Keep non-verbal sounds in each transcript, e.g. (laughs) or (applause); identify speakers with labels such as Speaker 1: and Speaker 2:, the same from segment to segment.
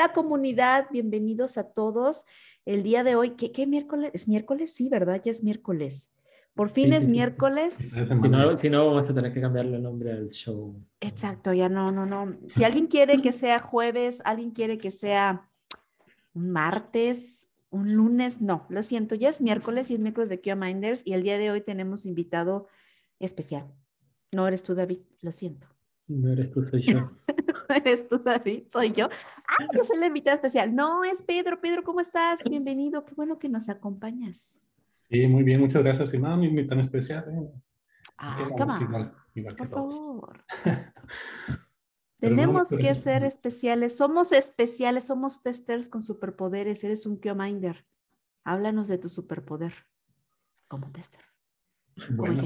Speaker 1: Hola comunidad, bienvenidos a todos. El día de hoy, ¿qué, miércoles? ¿Es miércoles? Sí, ¿verdad? Ya es miércoles. Por fin es miércoles.
Speaker 2: Si no, vamos a tener que cambiarle el nombre al show.
Speaker 1: Exacto, ya no, no, no. Si alguien quiere que sea jueves, alguien quiere que sea un martes, un lunes, no, lo siento, ya es miércoles y es miércoles de Q Minders y el día de hoy tenemos invitado especial. No eres tú, David, lo siento.
Speaker 2: No eres tú, soy yo. (laughs) (laughs)
Speaker 1: eres tú, David, soy yo. Ah, yo soy la invitada especial. No, es Pedro. Pedro, ¿cómo estás? Bienvenido. Qué bueno que nos acompañas.
Speaker 3: Sí, muy bien, muchas gracias. Y nada, mi invitada especial. ¿eh?
Speaker 1: Ah, igual, igual Por favor. (laughs) Tenemos que ser especiales. Somos especiales, somos testers con superpoderes. Eres un Kyominder. Háblanos de tu superpoder como tester.
Speaker 3: Bueno,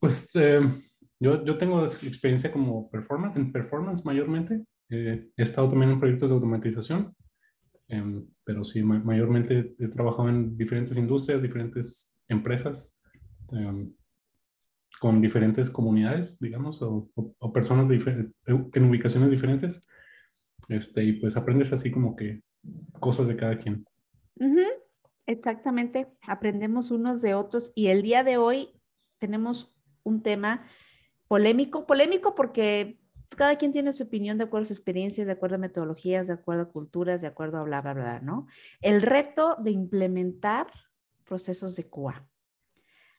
Speaker 3: pues eh, yo, yo tengo experiencia como performance, en performance mayormente. Eh, he estado también en proyectos de automatización, em, pero sí, mayormente he trabajado en diferentes industrias, diferentes empresas, em, con diferentes comunidades, digamos, o, personas de en ubicaciones diferentes. Este, y pues aprendes así como que cosas de cada quien.
Speaker 1: Exactamente, aprendemos unos de otros y el día de hoy tenemos un tema polémico, polémico porque cada quien tiene su opinión de acuerdo a sus experiencias, de acuerdo a metodologías, de acuerdo a culturas, de acuerdo a bla, bla, bla, ¿no? El reto de implementar procesos de QA.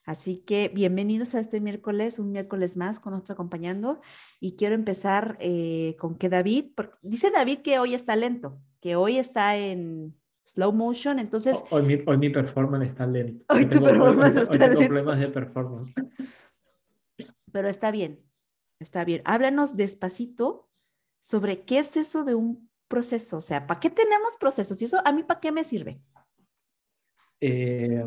Speaker 1: Así que bienvenidos a este miércoles, un miércoles más con nosotros acompañando. Y quiero empezar eh, con que David, dice David que hoy está lento, que hoy está en slow motion, entonces...
Speaker 2: Hoy mi, hoy mi performance está lento.
Speaker 1: Hoy tu performance está lento.
Speaker 2: tengo problemas de performance (laughs)
Speaker 1: pero está bien, está bien. Háblanos despacito sobre qué es eso de un proceso, o sea, ¿para qué tenemos procesos? ¿Y eso a mí para qué me sirve?
Speaker 2: Eh,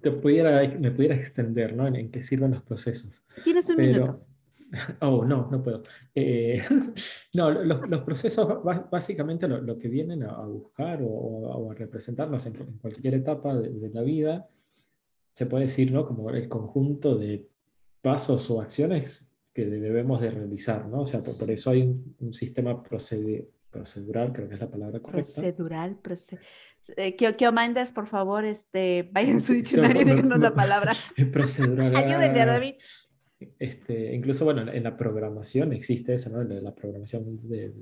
Speaker 2: te, pudiera, me pudiera extender, ¿no? En, qué sirven los procesos.
Speaker 1: Tienes un minuto. (laughs)
Speaker 2: Oh, no, no puedo. Eh, (laughs) no, los, procesos básicamente lo, que vienen a, buscar o, a representarnos en, cualquier etapa de la vida se puede decir, ¿no? Como el conjunto de pasos o acciones que debemos de realizar, ¿no? O sea, por, eso hay un, sistema procedural, creo que es la palabra correcta.
Speaker 1: Procedural, proce eh, Minders, por favor, este, vayan su diccionario y díganos la palabra. (laughs)
Speaker 2: Procedural.
Speaker 1: Ayúdenme a David.
Speaker 2: Este, incluso, bueno, en la programación existe eso, ¿no? La, programación de,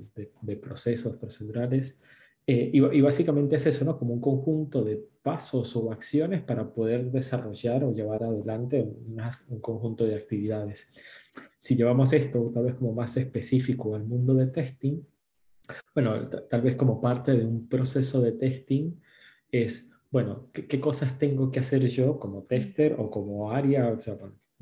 Speaker 2: de procesos procedurales. Eh, y, básicamente es eso, ¿no? Como un conjunto de pasos o acciones para poder desarrollar o llevar adelante un, un conjunto de actividades. Si llevamos esto tal vez como más específico al mundo de testing, bueno, tal vez como parte de un proceso de testing es, bueno, ¿qué, cosas tengo que hacer yo como tester o como área, o sea,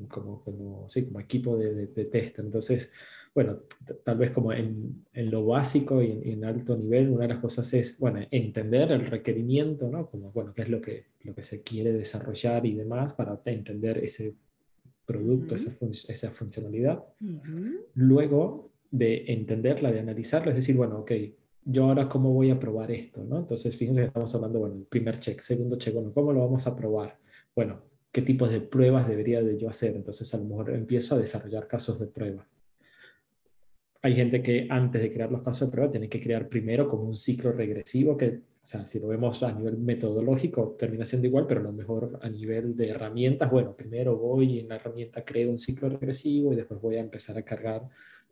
Speaker 2: como, como, sí, como equipo de, de, tester? Entonces, bueno, tal vez como en, en lo básico y en, alto nivel, una de las cosas es, bueno, entender el requerimiento, ¿no? Como, bueno, qué es lo que, lo que se quiere desarrollar y demás para entender ese producto, esa, esa, funcionalidad. Luego de entenderla, de analizarla, es decir, bueno, ok, yo ahora cómo voy a probar esto, ¿no? Entonces, fíjense que estamos hablando, bueno, el primer check, segundo check, bueno, ¿cómo lo vamos a probar? Bueno, ¿qué tipos de pruebas debería de yo hacer? Entonces, a lo mejor empiezo a desarrollar casos de prueba hay gente que antes de crear los casos de prueba tiene que crear primero como un ciclo regresivo que, o sea, si lo vemos a nivel metodológico, termina siendo igual, pero a lo mejor a nivel de herramientas, bueno, primero voy en la herramienta creo un ciclo regresivo y después voy a empezar a cargar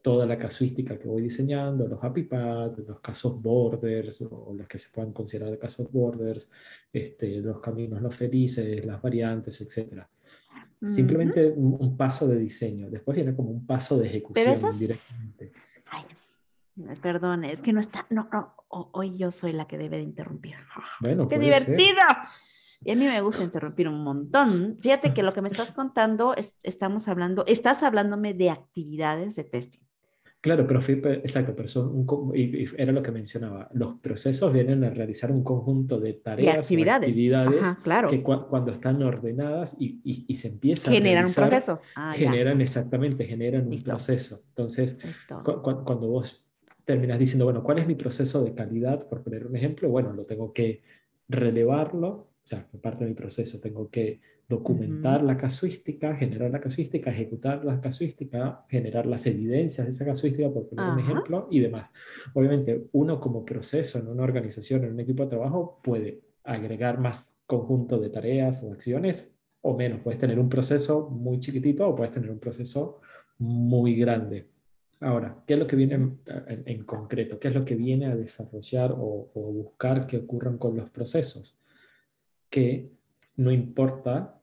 Speaker 2: toda la casuística que voy diseñando, los happy paths, los casos borders o los que se puedan considerar casos borders, este, los caminos no felices, las variantes, etcétera. Simplemente un, paso de diseño. Después viene como un paso de ejecución directamente.
Speaker 1: Perdón, es que no está. No, no, hoy yo soy la que debe de interrumpir. (laughs)
Speaker 2: Bueno,
Speaker 1: ¡Qué divertido! Y a mí me gusta interrumpir un montón. Fíjate que lo que me estás (laughs) contando, es, estamos hablando, estás hablándome de actividades de testing.
Speaker 2: Claro, pero exacto, pero son un, y, era lo que mencionaba. Los procesos vienen a realizar un conjunto de tareas,
Speaker 1: actividades,
Speaker 2: actividades
Speaker 1: claro.
Speaker 2: que cuando están ordenadas y, y, se empiezan
Speaker 1: generan un proceso.
Speaker 2: Ah, generan exactamente, generan un proceso. Entonces, cuando vos terminas diciendo, bueno, ¿cuál es mi proceso de calidad? Por poner un ejemplo, bueno, lo tengo que relevarlo, o sea, parte de mi proceso, tengo que documentar la casuística, generar la casuística, ejecutar la casuística, generar las evidencias de esa casuística, por poner un ejemplo, y demás. Obviamente, uno como proceso en una organización, en un equipo de trabajo, puede agregar más conjunto de tareas o acciones o menos. Puedes tener un proceso muy chiquitito o puedes tener un proceso muy grande. Ahora, ¿qué es lo que viene en, concreto? ¿Qué es lo que viene a desarrollar o, buscar que ocurran con los procesos? Que no importa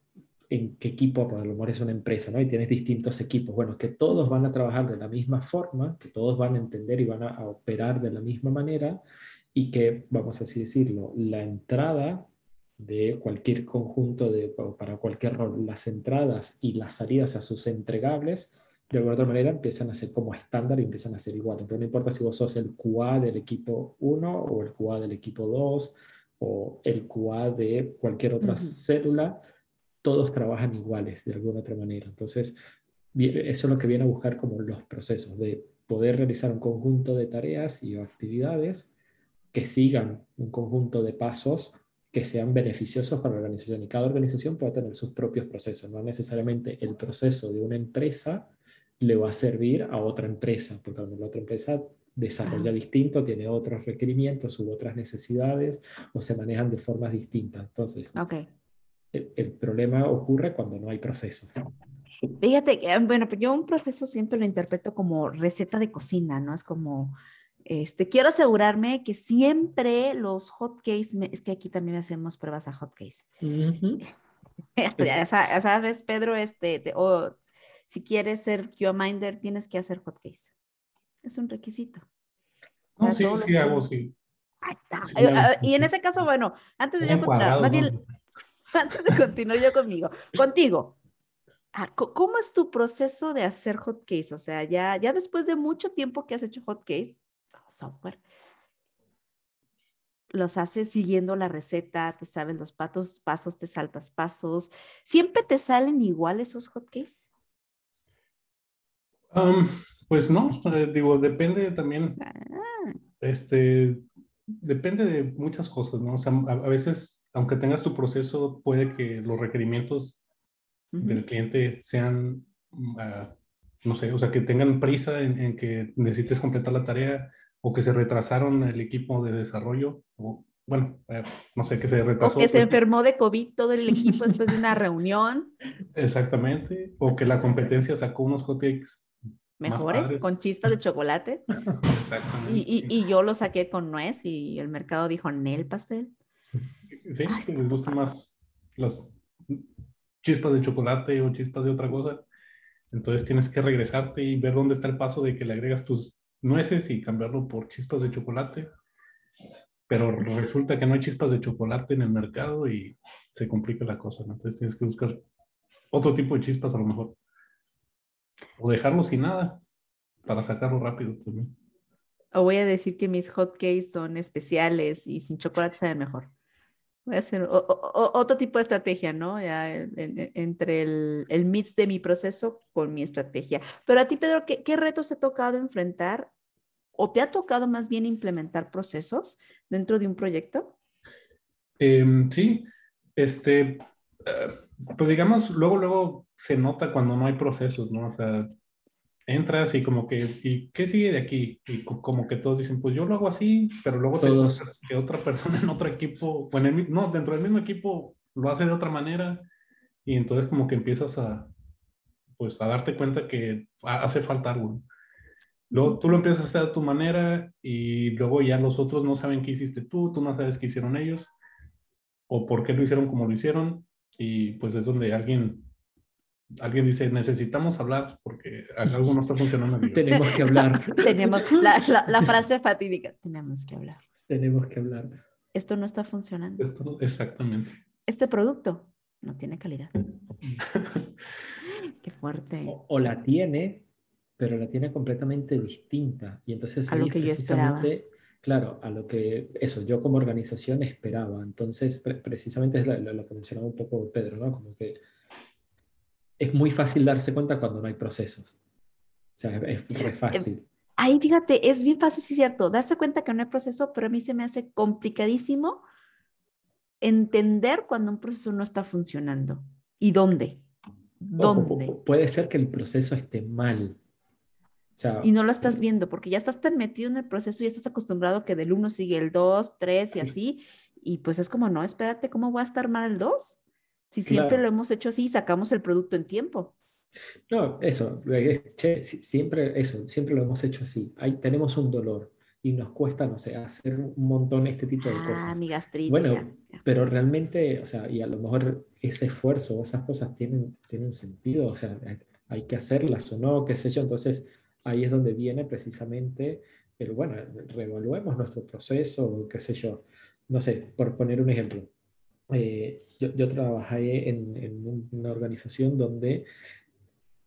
Speaker 2: en qué equipo, por lo mejor es una empresa, ¿no? Y tienes distintos equipos. Bueno, que todos van a trabajar de la misma forma, que todos van a entender y van a, operar de la misma manera y que, vamos a así decirlo, la entrada de cualquier conjunto de, para cualquier rol, las entradas y las salidas a sus entregables, de alguna otra manera empiezan a ser como estándar y empiezan a ser igual. Entonces no importa si vos sos el QA del equipo 1 o el QA del equipo 2 o el QA de cualquier otra célula, todos trabajan iguales de alguna otra manera. Entonces, eso es lo que viene a buscar como los procesos de poder realizar un conjunto de tareas y actividades que sigan un conjunto de pasos que sean beneficiosos para la organización. Y cada organización puede tener sus propios procesos. No necesariamente el proceso de una empresa le va a servir a otra empresa, porque la otra empresa desarrolla distinto, tiene otros requerimientos u otras necesidades o se manejan de formas distintas. Entonces, el, problema ocurre cuando no hay procesos.
Speaker 1: Fíjate, bueno, yo un proceso siempre lo interpreto como receta de cocina, ¿no? Es como, este, quiero asegurarme que siempre los hotcakes, es que aquí también hacemos pruebas a hotcakes. (laughs) ya, sabes, Pedro, este, o si quieres ser minder tienes que hacer hotcakes. Es un requisito.
Speaker 3: No, sí, sí hago, sí.
Speaker 1: Ahí está. y en ese caso, bueno, antes de yo más bien, (laughs) antes de continuar yo conmigo, contigo, ah, ¿cómo es tu proceso de hacer hotcakes? O sea, ya, ya después de mucho tiempo que has hecho hotcakes, software, los haces siguiendo la receta, te sabes los patos, pasos, te saltas pasos. ¿Siempre te salen igual esos hotcakes?
Speaker 3: Um, pues no, eh, digo, depende también, ah. este, depende de muchas cosas, ¿no? O sea, a, veces, aunque tengas tu proceso, puede que los requerimientos del cliente sean, ah, no sé, o sea, que tengan prisa en, que necesites completar la tarea o que se retrasaron el equipo de desarrollo, o bueno, eh, no sé, que se retrasó.
Speaker 1: O que se enfermó de COVID todo el (laughs) equipo después de una reunión.
Speaker 3: Exactamente, o que la competencia sacó unos hotcakes
Speaker 1: mejores, con chispas de chocolate. (laughs) Exactamente. Y, y, yo lo saqué con nuez y el mercado dijo, ¿nel pastel? (laughs)
Speaker 3: Sí, si les gustan más las chispas de chocolate o chispas de otra cosa. Entonces tienes que regresarte y ver dónde está el paso de que le agregas tus nueces y cambiarlo por chispas de chocolate. Pero resulta que no hay chispas de chocolate en el mercado y se complica la cosa. Entonces tienes que buscar otro tipo de chispas a lo mejor. O dejarlo sin nada para sacarlo rápido también.
Speaker 1: O voy a decir que mis hotcakes son especiales y sin chocolate sabe mejor. Voy a hacer otro tipo de estrategia, ¿no? Ya entre el, el, mix de mi proceso con mi estrategia. Pero a ti, Pedro, ¿qué, qué retos te ha tocado enfrentar o te ha tocado más bien implementar procesos dentro de un proyecto?
Speaker 3: Em, sí, este, eh, pues digamos, luego, luego se nota cuando no hay procesos, ¿no? O sea, entras y como que, ¿y qué sigue de aquí? Y como que todos dicen, pues yo lo hago así, pero luego todos. te que otra persona en otro equipo, bueno, no, dentro del mismo equipo lo hace de otra manera y entonces como que empiezas a, pues a darte cuenta que hace falta algo. Luego tú lo empiezas a hacer a tu manera y luego ya los otros no saben qué hiciste tú, tú no sabes qué hicieron ellos o por qué lo hicieron como lo hicieron y pues es donde alguien alguien dice, necesitamos hablar porque algo no está funcionando. (laughs)
Speaker 2: Tenemos que hablar. (laughs)
Speaker 1: Tenemos la, la, frase fatídica, tenemos que hablar.
Speaker 2: Tenemos que hablar.
Speaker 1: Esto no está funcionando.
Speaker 3: Esto, exactamente.
Speaker 1: Este producto no tiene calidad. (laughs) Qué fuerte.
Speaker 2: O, la tiene, pero la tiene completamente distinta. Y entonces
Speaker 1: a lo que yo esperaba.
Speaker 2: Claro, a lo que eso yo como organización esperaba. Entonces, precisamente es lo, lo, que mencionaba un poco Pedro, ¿no? Como que es muy fácil darse cuenta cuando no hay procesos. O sea, es, muy eh, fácil.
Speaker 1: Ahí fíjate, es bien fácil, sí es cierto, darse cuenta que no hay proceso, pero a mí se me hace complicadísimo entender cuando un proceso no está funcionando. ¿Y dónde? ¿Dónde?
Speaker 2: puede ser que el proceso esté mal.
Speaker 1: y no lo estás viendo porque ya estás tan metido en el proceso y estás acostumbrado que del 1 sigue el 2, 3 y así. Y pues es como, no, espérate, ¿cómo va a estar mal el 2? Si siempre lo hemos hecho así, sacamos el producto en tiempo.
Speaker 2: No, eso, siempre, eso, siempre lo hemos hecho así. Ahí tenemos un dolor y nos cuesta, no sé, hacer un montón este tipo de cosas.
Speaker 1: Ah, mi gastritis.
Speaker 2: Bueno, pero realmente, o sea, y a lo mejor ese esfuerzo, esas cosas tienen, tienen sentido, o sea, hay que hacerlas o no, qué sé yo. Entonces, ahí es donde viene precisamente el, bueno, reevaluemos nuestro proceso, qué sé yo. No sé, por poner un ejemplo. Eh, yo, trabajé en, una organización donde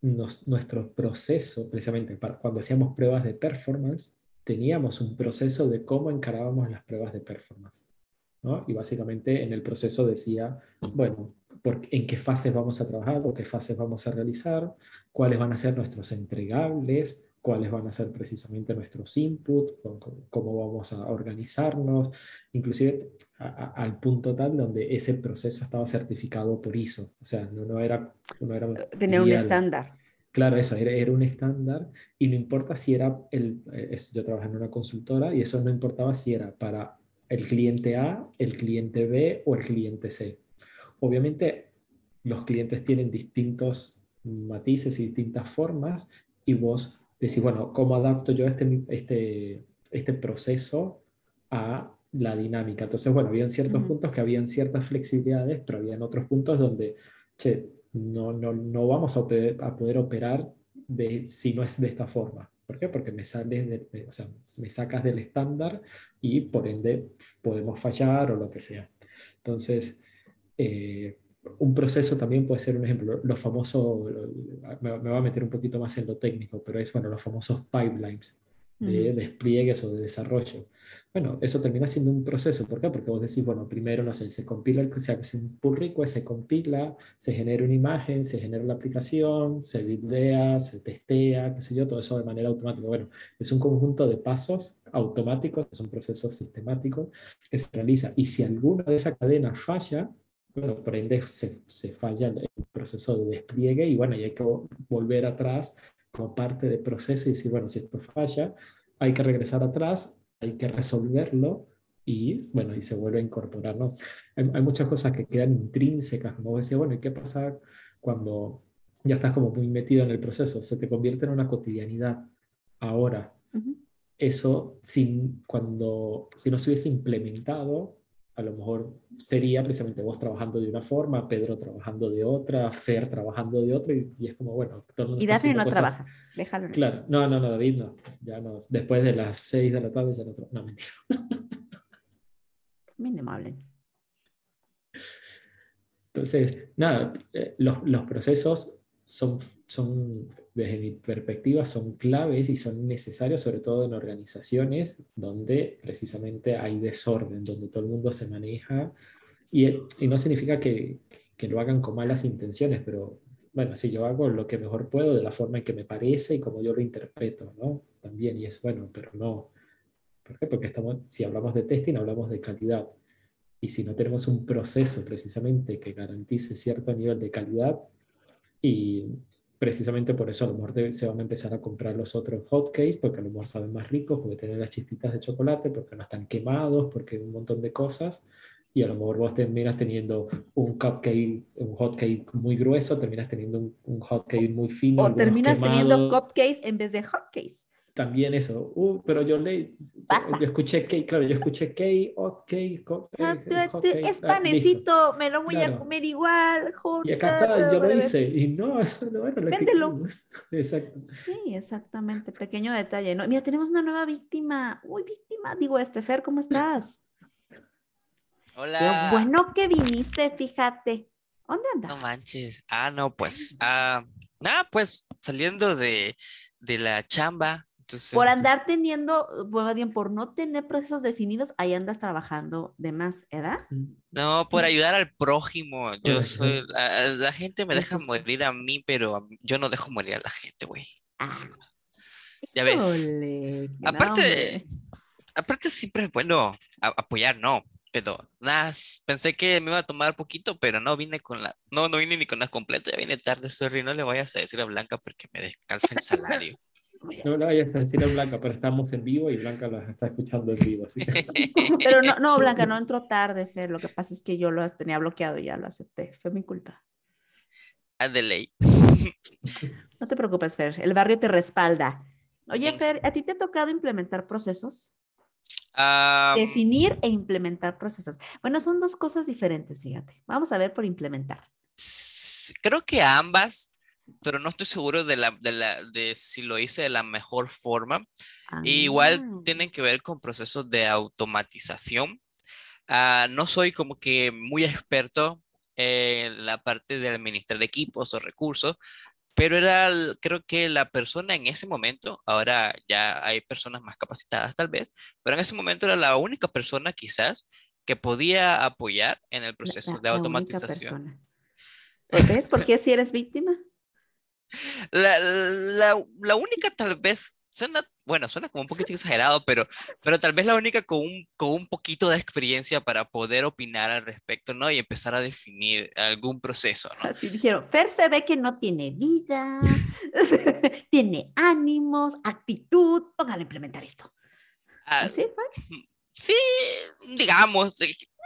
Speaker 2: nuestro proceso, precisamente para, cuando hacíamos pruebas de performance, teníamos un proceso de cómo encarábamos las pruebas de performance. ¿no? Y básicamente en el proceso decía, bueno, por, en qué fases vamos a trabajar o qué fases vamos a realizar, cuáles van a ser nuestros entregables, cuáles van a ser precisamente nuestros inputs, cómo vamos a organizarnos, inclusive al punto tal donde ese proceso estaba certificado por ISO, o sea, no, no era... No era
Speaker 1: Tenía un estándar.
Speaker 2: Claro, eso era, era, un estándar y no importa si era, el, eh, yo trabajaba en una consultora y eso no importaba si era para el cliente A, el cliente B o el cliente C. Obviamente los clientes tienen distintos matices y distintas formas y vos decir, bueno, ¿cómo adapto yo este, este, este proceso a la dinámica? Entonces, bueno, habían ciertos puntos que habían ciertas flexibilidades, pero habían otros puntos donde, che, no, no, no vamos a poder, a poder operar de, si no es de esta forma. ¿Por qué? Porque me, sales de, o sea, me sacas del estándar y por ende podemos fallar o lo que sea. Entonces, eh, un proceso también puede ser un ejemplo, los famosos, me, me voy a meter un poquito más en lo técnico, pero es, bueno, los famosos pipelines de despliegues o de desarrollo. Bueno, eso termina siendo un proceso. ¿Por qué? Porque vos decís, bueno, primero, no sé, se compila, el, se hace un pull request, se compila, se genera una imagen, se genera la aplicación, se buildea, se testea, qué sé yo, todo eso de manera automática. Bueno, es un conjunto de pasos automáticos, es un proceso sistemático que se realiza. Y si alguna de esas cadenas falla, bueno, por ende se, se, falla el proceso de despliegue y bueno, y hay que volver atrás como parte del proceso y decir, bueno, si esto falla, hay que regresar atrás, hay que resolverlo y bueno, y se vuelve a incorporar, ¿no? Hay, hay muchas cosas que quedan intrínsecas, como decía, bueno, ¿y qué pasa cuando ya estás como muy metido en el proceso? Se te convierte en una cotidianidad ahora. Eso, sin, cuando, si no se hubiese implementado, a lo mejor sería precisamente vos trabajando de una forma, Pedro trabajando de otra, Fer trabajando de otra, y, es como, bueno,
Speaker 1: todo Y David no trabaja, déjalo.
Speaker 2: Claro, no, no, no, David no, ya no, después de las seis de la tarde ya no trabaja, no, mentira.
Speaker 1: Mínimo
Speaker 2: Entonces, nada, eh, los, los procesos son, son desde mi perspectiva, son claves y son necesarios, sobre todo en organizaciones donde precisamente hay desorden, donde todo el mundo se maneja. Y, y no significa que, que, lo hagan con malas intenciones, pero bueno, si yo hago lo que mejor puedo de la forma en que me parece y como yo lo interpreto, ¿no? También, y es bueno, pero no. ¿Por qué? Porque estamos, si hablamos de testing, hablamos de calidad. Y si no tenemos un proceso precisamente que garantice cierto nivel de calidad, y precisamente por eso a lo mejor se van a empezar a comprar los otros hotcakes, porque a lo mejor saben más ricos, porque tienen las chispitas de chocolate, porque no están quemados, porque un montón de cosas. Y a lo mejor vos terminas teniendo un cupcake, un hotcake muy grueso, terminas teniendo un, un hotcake muy fino.
Speaker 1: O terminas teniendo cupcakes en vez de hotcakes
Speaker 2: también eso, uh, pero yo leí, yo escuché que, claro, yo escuché que, ok,
Speaker 1: es panecito, me lo voy a comer igual,
Speaker 2: Y acá está, yo lo hice, y no, eso no era
Speaker 1: Véndelo. (laughs)
Speaker 2: Exacto.
Speaker 1: Sí, exactamente, pequeño detalle, ¿no? Mira, tenemos una nueva víctima, uy, víctima, digo, Estefer, ¿cómo estás?
Speaker 4: Hola.
Speaker 1: Qué bueno que viniste, fíjate. ¿Dónde andas?
Speaker 4: No manches. Ah, no, pues, ah, nada, pues, saliendo de, de la chamba,
Speaker 1: por andar teniendo, bueno, bien, por no tener procesos definidos, ahí andas trabajando de más, ¿edad?
Speaker 4: No, por ayudar al prójimo. Yo soy, la, gente me deja morir a mí, pero yo no dejo morir a la gente, güey. Ah. Ya ves. aparte, aparte siempre es bueno apoyar, ¿no? pero nada, pensé que me iba a tomar poquito, pero no vine con la, no, no vine ni con la completa, ya vine tarde, sorry, no le vayas a decir a Blanca porque me descalza el (laughs) salario.
Speaker 2: No le vayas a decir a Blanca, pero estamos en vivo y Blanca las está escuchando en vivo. Así que... (laughs)
Speaker 1: Pero no, no, Blanca, no entró tarde, Fer. Lo que pasa es que yo lo tenía bloqueado y ya lo acepté. Fue mi culpa.
Speaker 4: Adelaide.
Speaker 1: No te preocupes, Fer. El barrio te respalda. Oye, Fer, ¿a ti te ha tocado implementar procesos? Definir e implementar procesos. Bueno, son dos cosas diferentes, fíjate. Vamos a ver por implementar.
Speaker 4: creo que ambas, pero no estoy seguro de, la, de, la, de si lo hice de la mejor forma. Y igual
Speaker 1: Ah.
Speaker 4: tienen que ver con procesos de automatización. Ah, no soy como que muy experto en la parte de administrar equipos o recursos, pero era, creo que la persona en ese momento, ahora ya hay personas más capacitadas tal vez, pero en ese momento era la única persona quizás que podía apoyar en el proceso
Speaker 1: la-
Speaker 4: de automatización.
Speaker 1: persona. Pues, ¿Ves por qué si eres víctima?
Speaker 4: La, la, la única tal vez, suena, bueno, suena como un poquito exagerado, pero, pero tal vez la única con un, con un poquito de experiencia para poder opinar al respecto, ¿no? Y empezar a definir algún proceso, ¿no?
Speaker 1: Así dijeron, Fer se ve que no tiene vida, (laughs) tiene ánimos, actitud, póngale a implementar esto.
Speaker 4: Ah,
Speaker 1: Así fue.
Speaker 4: sí, digamos,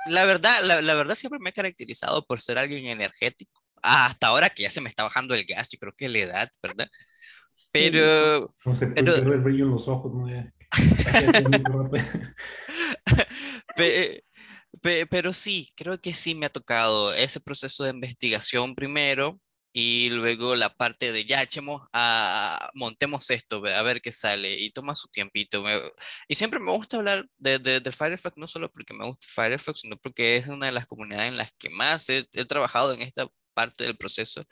Speaker 4: la verdad, la, la verdad siempre me he caracterizado por ser alguien energético. Hasta ahora que ya se me está bajando el gas, yo creo que la edad, ¿verdad? Pero,
Speaker 3: No se
Speaker 4: Pero-
Speaker 3: pierde el brillo en los ojos, ¿no? (laughs)
Speaker 4: Pero sí, creo que sí me ha tocado ese proceso de investigación primero y luego la parte de ya echemos a montemos esto, a ver qué sale y toma su tiempito. me- y siempre me gusta hablar de, de, de Firefox, no solo porque me gusta Firefox, sino porque es una de las comunidades en las que más he, he trabajado en esta parte del proceso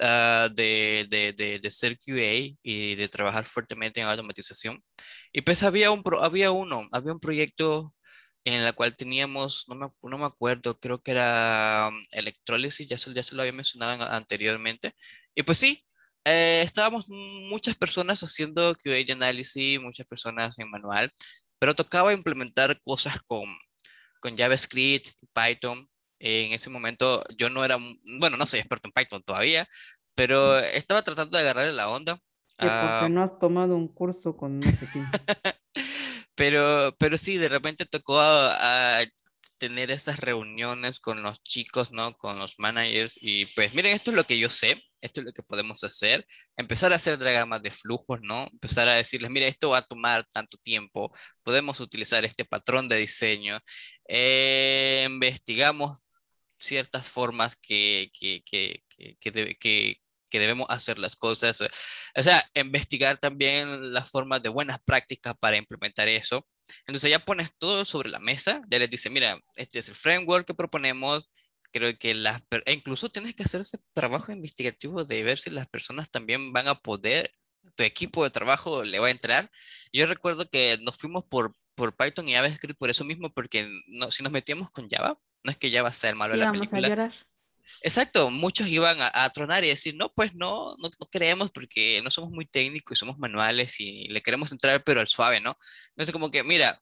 Speaker 4: ah, de, de, de, ser QA y de trabajar fuertemente en automatización. Y pues había, un había uno, había un proyecto en la cual teníamos, no me, no me acuerdo, creo que era um, electrólisis, ya se, ya se lo había mencionado en- anteriormente. Y pues sí, eh, estábamos muchas personas haciendo QA y análisis, muchas personas en manual, pero tocaba implementar cosas con, con JavaScript, Python. En ese momento yo no era, bueno, no soy experto en Python todavía, pero estaba tratando de agarrarle la onda. Ah,
Speaker 1: no has tomado un curso con no sé quién.
Speaker 4: Pero, pero sí, de repente tocó a, a tener esas reuniones con los chicos, ¿no? Con los managers y pues miren, esto es lo que yo sé, esto es lo que podemos hacer, empezar a hacer diagramas de flujos, ¿no? Empezar a decirles, mire, esto va a tomar tanto tiempo, podemos utilizar este patrón de diseño, eh, investigamos ciertas formas que, que, que, que, que debe- que- que debemos hacer las cosas. O sea, investigar también las formas de buenas prácticas para implementar eso. Entonces ya pones todo sobre la mesa, ya les dice, mira, este es el framework que proponemos. Creo que las, e incluso tienes que hacer ese trabajo investigativo de ver si las personas también van a poder, tu equipo de trabajo le va a entrar. Yo recuerdo que nos fuimos por, por Python y JavaScript por eso mismo, porque no, si nos metíamos con Java, no es que Java sea el malo de la
Speaker 1: Íbamos a
Speaker 4: película.
Speaker 1: llorar.
Speaker 4: Exacto, muchos iban a, a tronar y decir, no, pues no, no, no queremos porque no somos muy técnicos y somos manuales y le queremos entrar pero al suave, ¿no? Entonces como que, mira,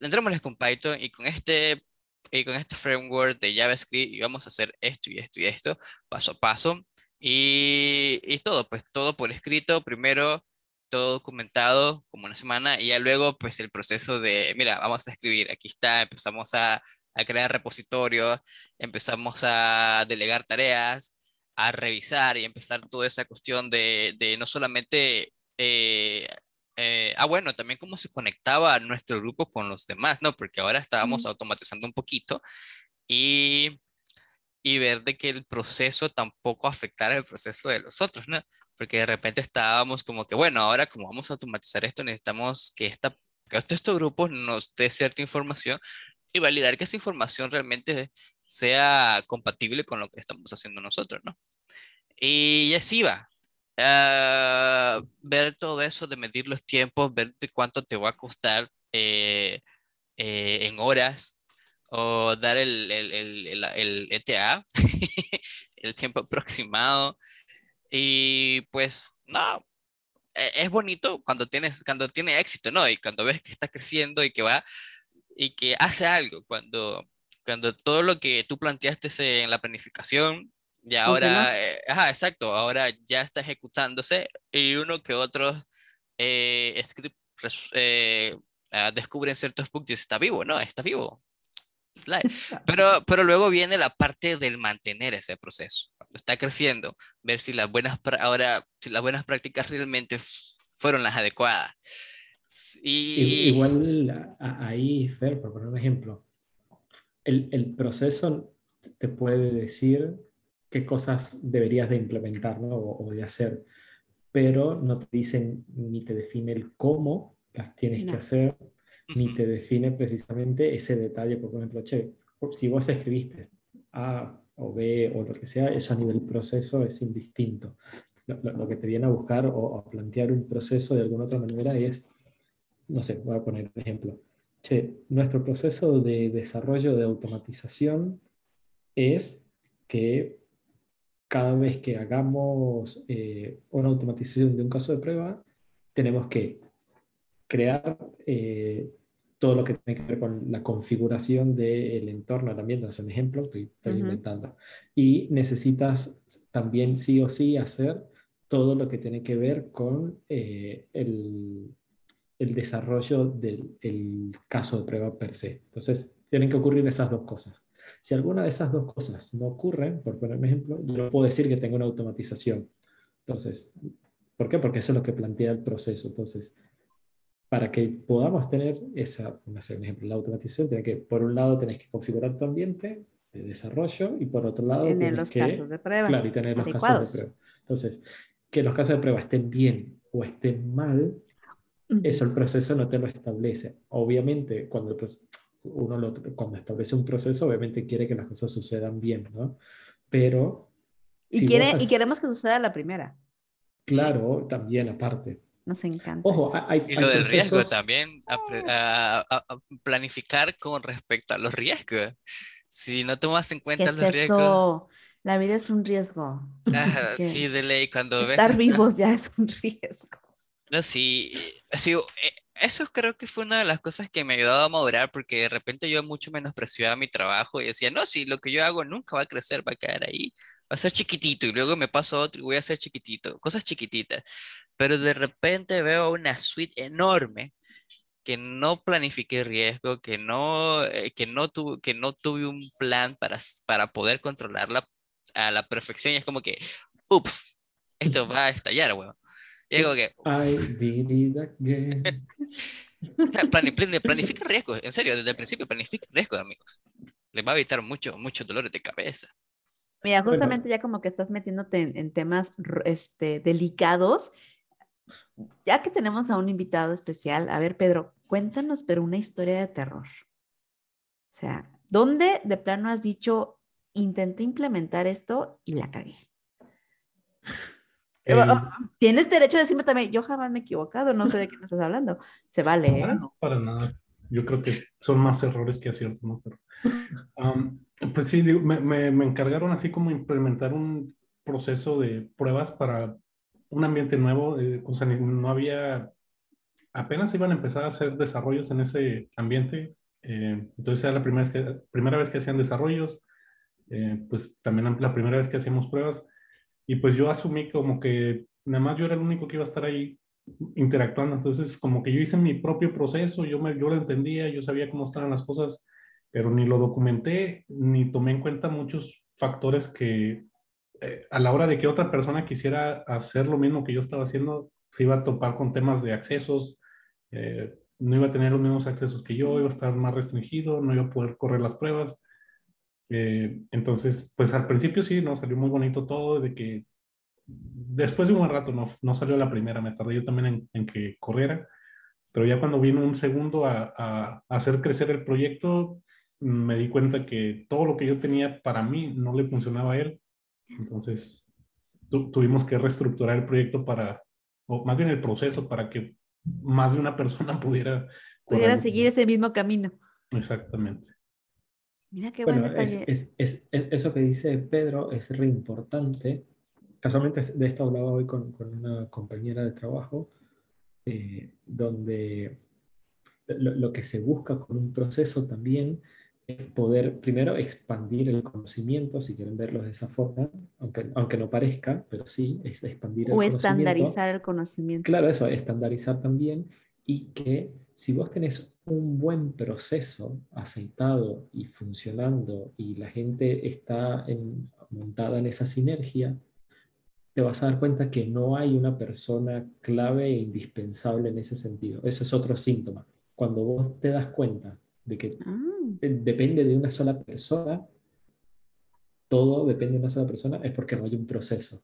Speaker 4: entrémosles con Python y con este, y con este framework de JavaScript y vamos a hacer esto y esto y esto, paso a paso. Y, y todo, pues todo por escrito, primero todo documentado como una semana y ya luego pues el proceso de, mira, vamos a escribir, aquí está, empezamos a, a crear repositorios, empezamos a delegar tareas, a revisar y empezar toda esa cuestión de, de no solamente, eh, eh, ah, bueno, también cómo se conectaba nuestro grupo con los demás, ¿no? Porque ahora estábamos
Speaker 1: Mm.
Speaker 4: automatizando un poquito y, y ver de que el proceso tampoco afectara el proceso de los otros, ¿no? Porque de repente estábamos como que, bueno, ahora como vamos a automatizar esto, necesitamos que, esta, que estos estos grupos nos dé cierta información y validar que esa información realmente sea compatible con lo que estamos haciendo nosotros, ¿no? Y así va. Ah, ver todo eso de medir los tiempos, ver de cuánto te va a costar eh, eh, en horas o dar el, el, el, el, ETA, (laughs) el tiempo aproximado. Y pues, no, e- es bonito cuando tienes, cuando tiene éxito, ¿no? Y cuando ves que está creciendo y que va y que hace algo cuando, cuando todo lo que tú planteaste en la planificación, ya ahora, eh, ajá, exacto, ahora ya está ejecutándose y uno que otros eh, eh, ah, descubren ciertos bugs y está vivo, ¿no? Está vivo. (laughs) Pero, pero luego viene la parte del mantener ese proceso. Cuando está creciendo, ver si las buenas, ahora, si las buenas prácticas realmente fueron las adecuadas.
Speaker 2: Y... Igual ahí, Fer, por poner un ejemplo, el, el, proceso te puede decir qué cosas deberías de implementar ¿no? o, de hacer, pero no te dicen ni te define el cómo las tienes que hacer, ni te define precisamente ese detalle, por ejemplo, che, si vos escribiste A o B o lo que sea, eso a nivel proceso es indistinto. Lo, que te viene a buscar o a plantear un proceso de alguna otra manera es no sé, voy a poner un ejemplo. Che, nuestro proceso de desarrollo de automatización es que cada vez que hagamos eh, una automatización de un caso de prueba, tenemos que crear eh, todo lo que tiene que ver con la configuración del entorno del ambiente, es un ejemplo, estoy, estoy inventando. Y necesitas también sí o sí hacer todo lo que tiene que ver con eh, el, el desarrollo del caso de prueba per se. Entonces, tienen que ocurrir esas dos cosas. Si alguna de esas dos cosas no ocurren, por poner un ejemplo, yo no puedo decir que tengo una automatización. Entonces, ¿por qué? Porque eso es lo que plantea el proceso. Entonces, para que podamos tener esa, un ejemplo, la automatización, tiene que, por un lado, tenés que configurar tu ambiente de desarrollo y por otro lado,
Speaker 1: tener los casos de prueba.
Speaker 2: Claro, y tener los casos de prueba. Entonces, que los casos de prueba estén bien o estén mal, eso el proceso no te lo establece. Obviamente, cuando uno lo, cuando establece un proceso, obviamente quiere que las cosas sucedan bien, ¿no? Pero...
Speaker 1: Y, quiere, y queremos que suceda la primera.
Speaker 2: Claro, también aparte.
Speaker 1: Nos encanta.
Speaker 2: Ojo, hay,
Speaker 4: y lo del riesgo también, a, planificar con respecto a los riesgos. Si no tomas en cuenta los riesgos.
Speaker 1: La vida es un riesgo.
Speaker 4: sí, de ley, cuando
Speaker 1: Estar vivos ya es un riesgo.
Speaker 4: No, sí, sí, eh, eso creo que fue una de las cosas que me ayudado a madurar porque de repente yo mucho menospreciaba mi trabajo y decía, no, si lo que yo hago nunca va a crecer, va a quedar ahí, va a ser chiquitito y luego me paso a otro y voy a ser chiquitito, cosas chiquititas. Pero de repente veo una suite enorme que no planifiqué riesgo, que no, eh, que no, tuve, que no tuve un plan para, para poder controlarla a la perfección y es como que, ups, esto va a estallar, weón. Digo que.
Speaker 2: I did it again.
Speaker 4: planifica riesgos, en serio, desde el principio planifica riesgos, amigos. Les va a evitar mucho, muchos dolores de cabeza.
Speaker 1: Mira, justamente ya como que estás metiéndote en, temas este, delicados. Ya que tenemos a un invitado especial, a ver, Pedro, cuéntanos, pero una historia de terror. O sea, ¿dónde de plano has dicho, intenté implementar esto y la cagué? Tienes derecho a decirme también, yo jamás me he equivocado, no sé de qué me estás hablando. Se vale. ¿eh?
Speaker 3: No, para nada. Yo creo que son más errores que aciertos, ¿no? Pero, pues sí, me, me, encargaron así como implementar un proceso de pruebas para un ambiente nuevo. Eh, o sea, no había, apenas iban a empezar a hacer desarrollos en ese ambiente. Eh, entonces era la primera vez que, primera vez que hacían desarrollos. Eh, pues también la primera vez que hacíamos pruebas y pues yo asumí como que nada más yo era el único que iba a estar ahí interactuando. Entonces, como que yo hice mi propio proceso, yo, me, yo lo entendía, yo sabía cómo estaban las cosas, pero ni lo documenté, ni tomé en cuenta muchos factores que eh, a la hora de que otra persona quisiera hacer lo mismo que yo estaba haciendo, se iba a topar con temas de accesos, eh, no iba a tener los mismos accesos que yo, iba a estar más restringido, no iba a poder correr las pruebas. Eh, entonces, pues al principio sí, ¿no? Salió muy bonito todo, de que después de un buen rato no, no salió la primera, me tardé yo también en, en que corriera, pero ya cuando vino un segundo a, a, hacer crecer el proyecto, me di cuenta que todo lo que yo tenía para mí no le funcionaba a él. Entonces, tuvimos que reestructurar el proyecto para, o más bien el proceso, para que más de una (laughs) persona pudiera...
Speaker 1: Pudiera seguir ese mismo camino.
Speaker 3: Exactamente.
Speaker 1: Mira qué bueno,
Speaker 2: es, es, eso que dice Pedro es re importante. Casualmente de esto hablaba hoy con, con una compañera de trabajo, eh, donde lo, lo, que se busca con un proceso también es poder primero expandir el conocimiento, si quieren verlo de esa forma, aunque, aunque no parezca, pero sí, es expandir el
Speaker 1: o
Speaker 2: conocimiento.
Speaker 1: O estandarizar el conocimiento.
Speaker 2: Claro, eso, estandarizar también y que si vos tenés un buen proceso aceitado y funcionando y la gente está en, montada en esa sinergia, te vas a dar cuenta que no hay una persona clave e indispensable en ese sentido. Eso es otro síntoma. Cuando vos te das cuenta de que
Speaker 1: Ah,
Speaker 2: depende de una sola persona, todo depende de una sola persona, es porque no hay un proceso.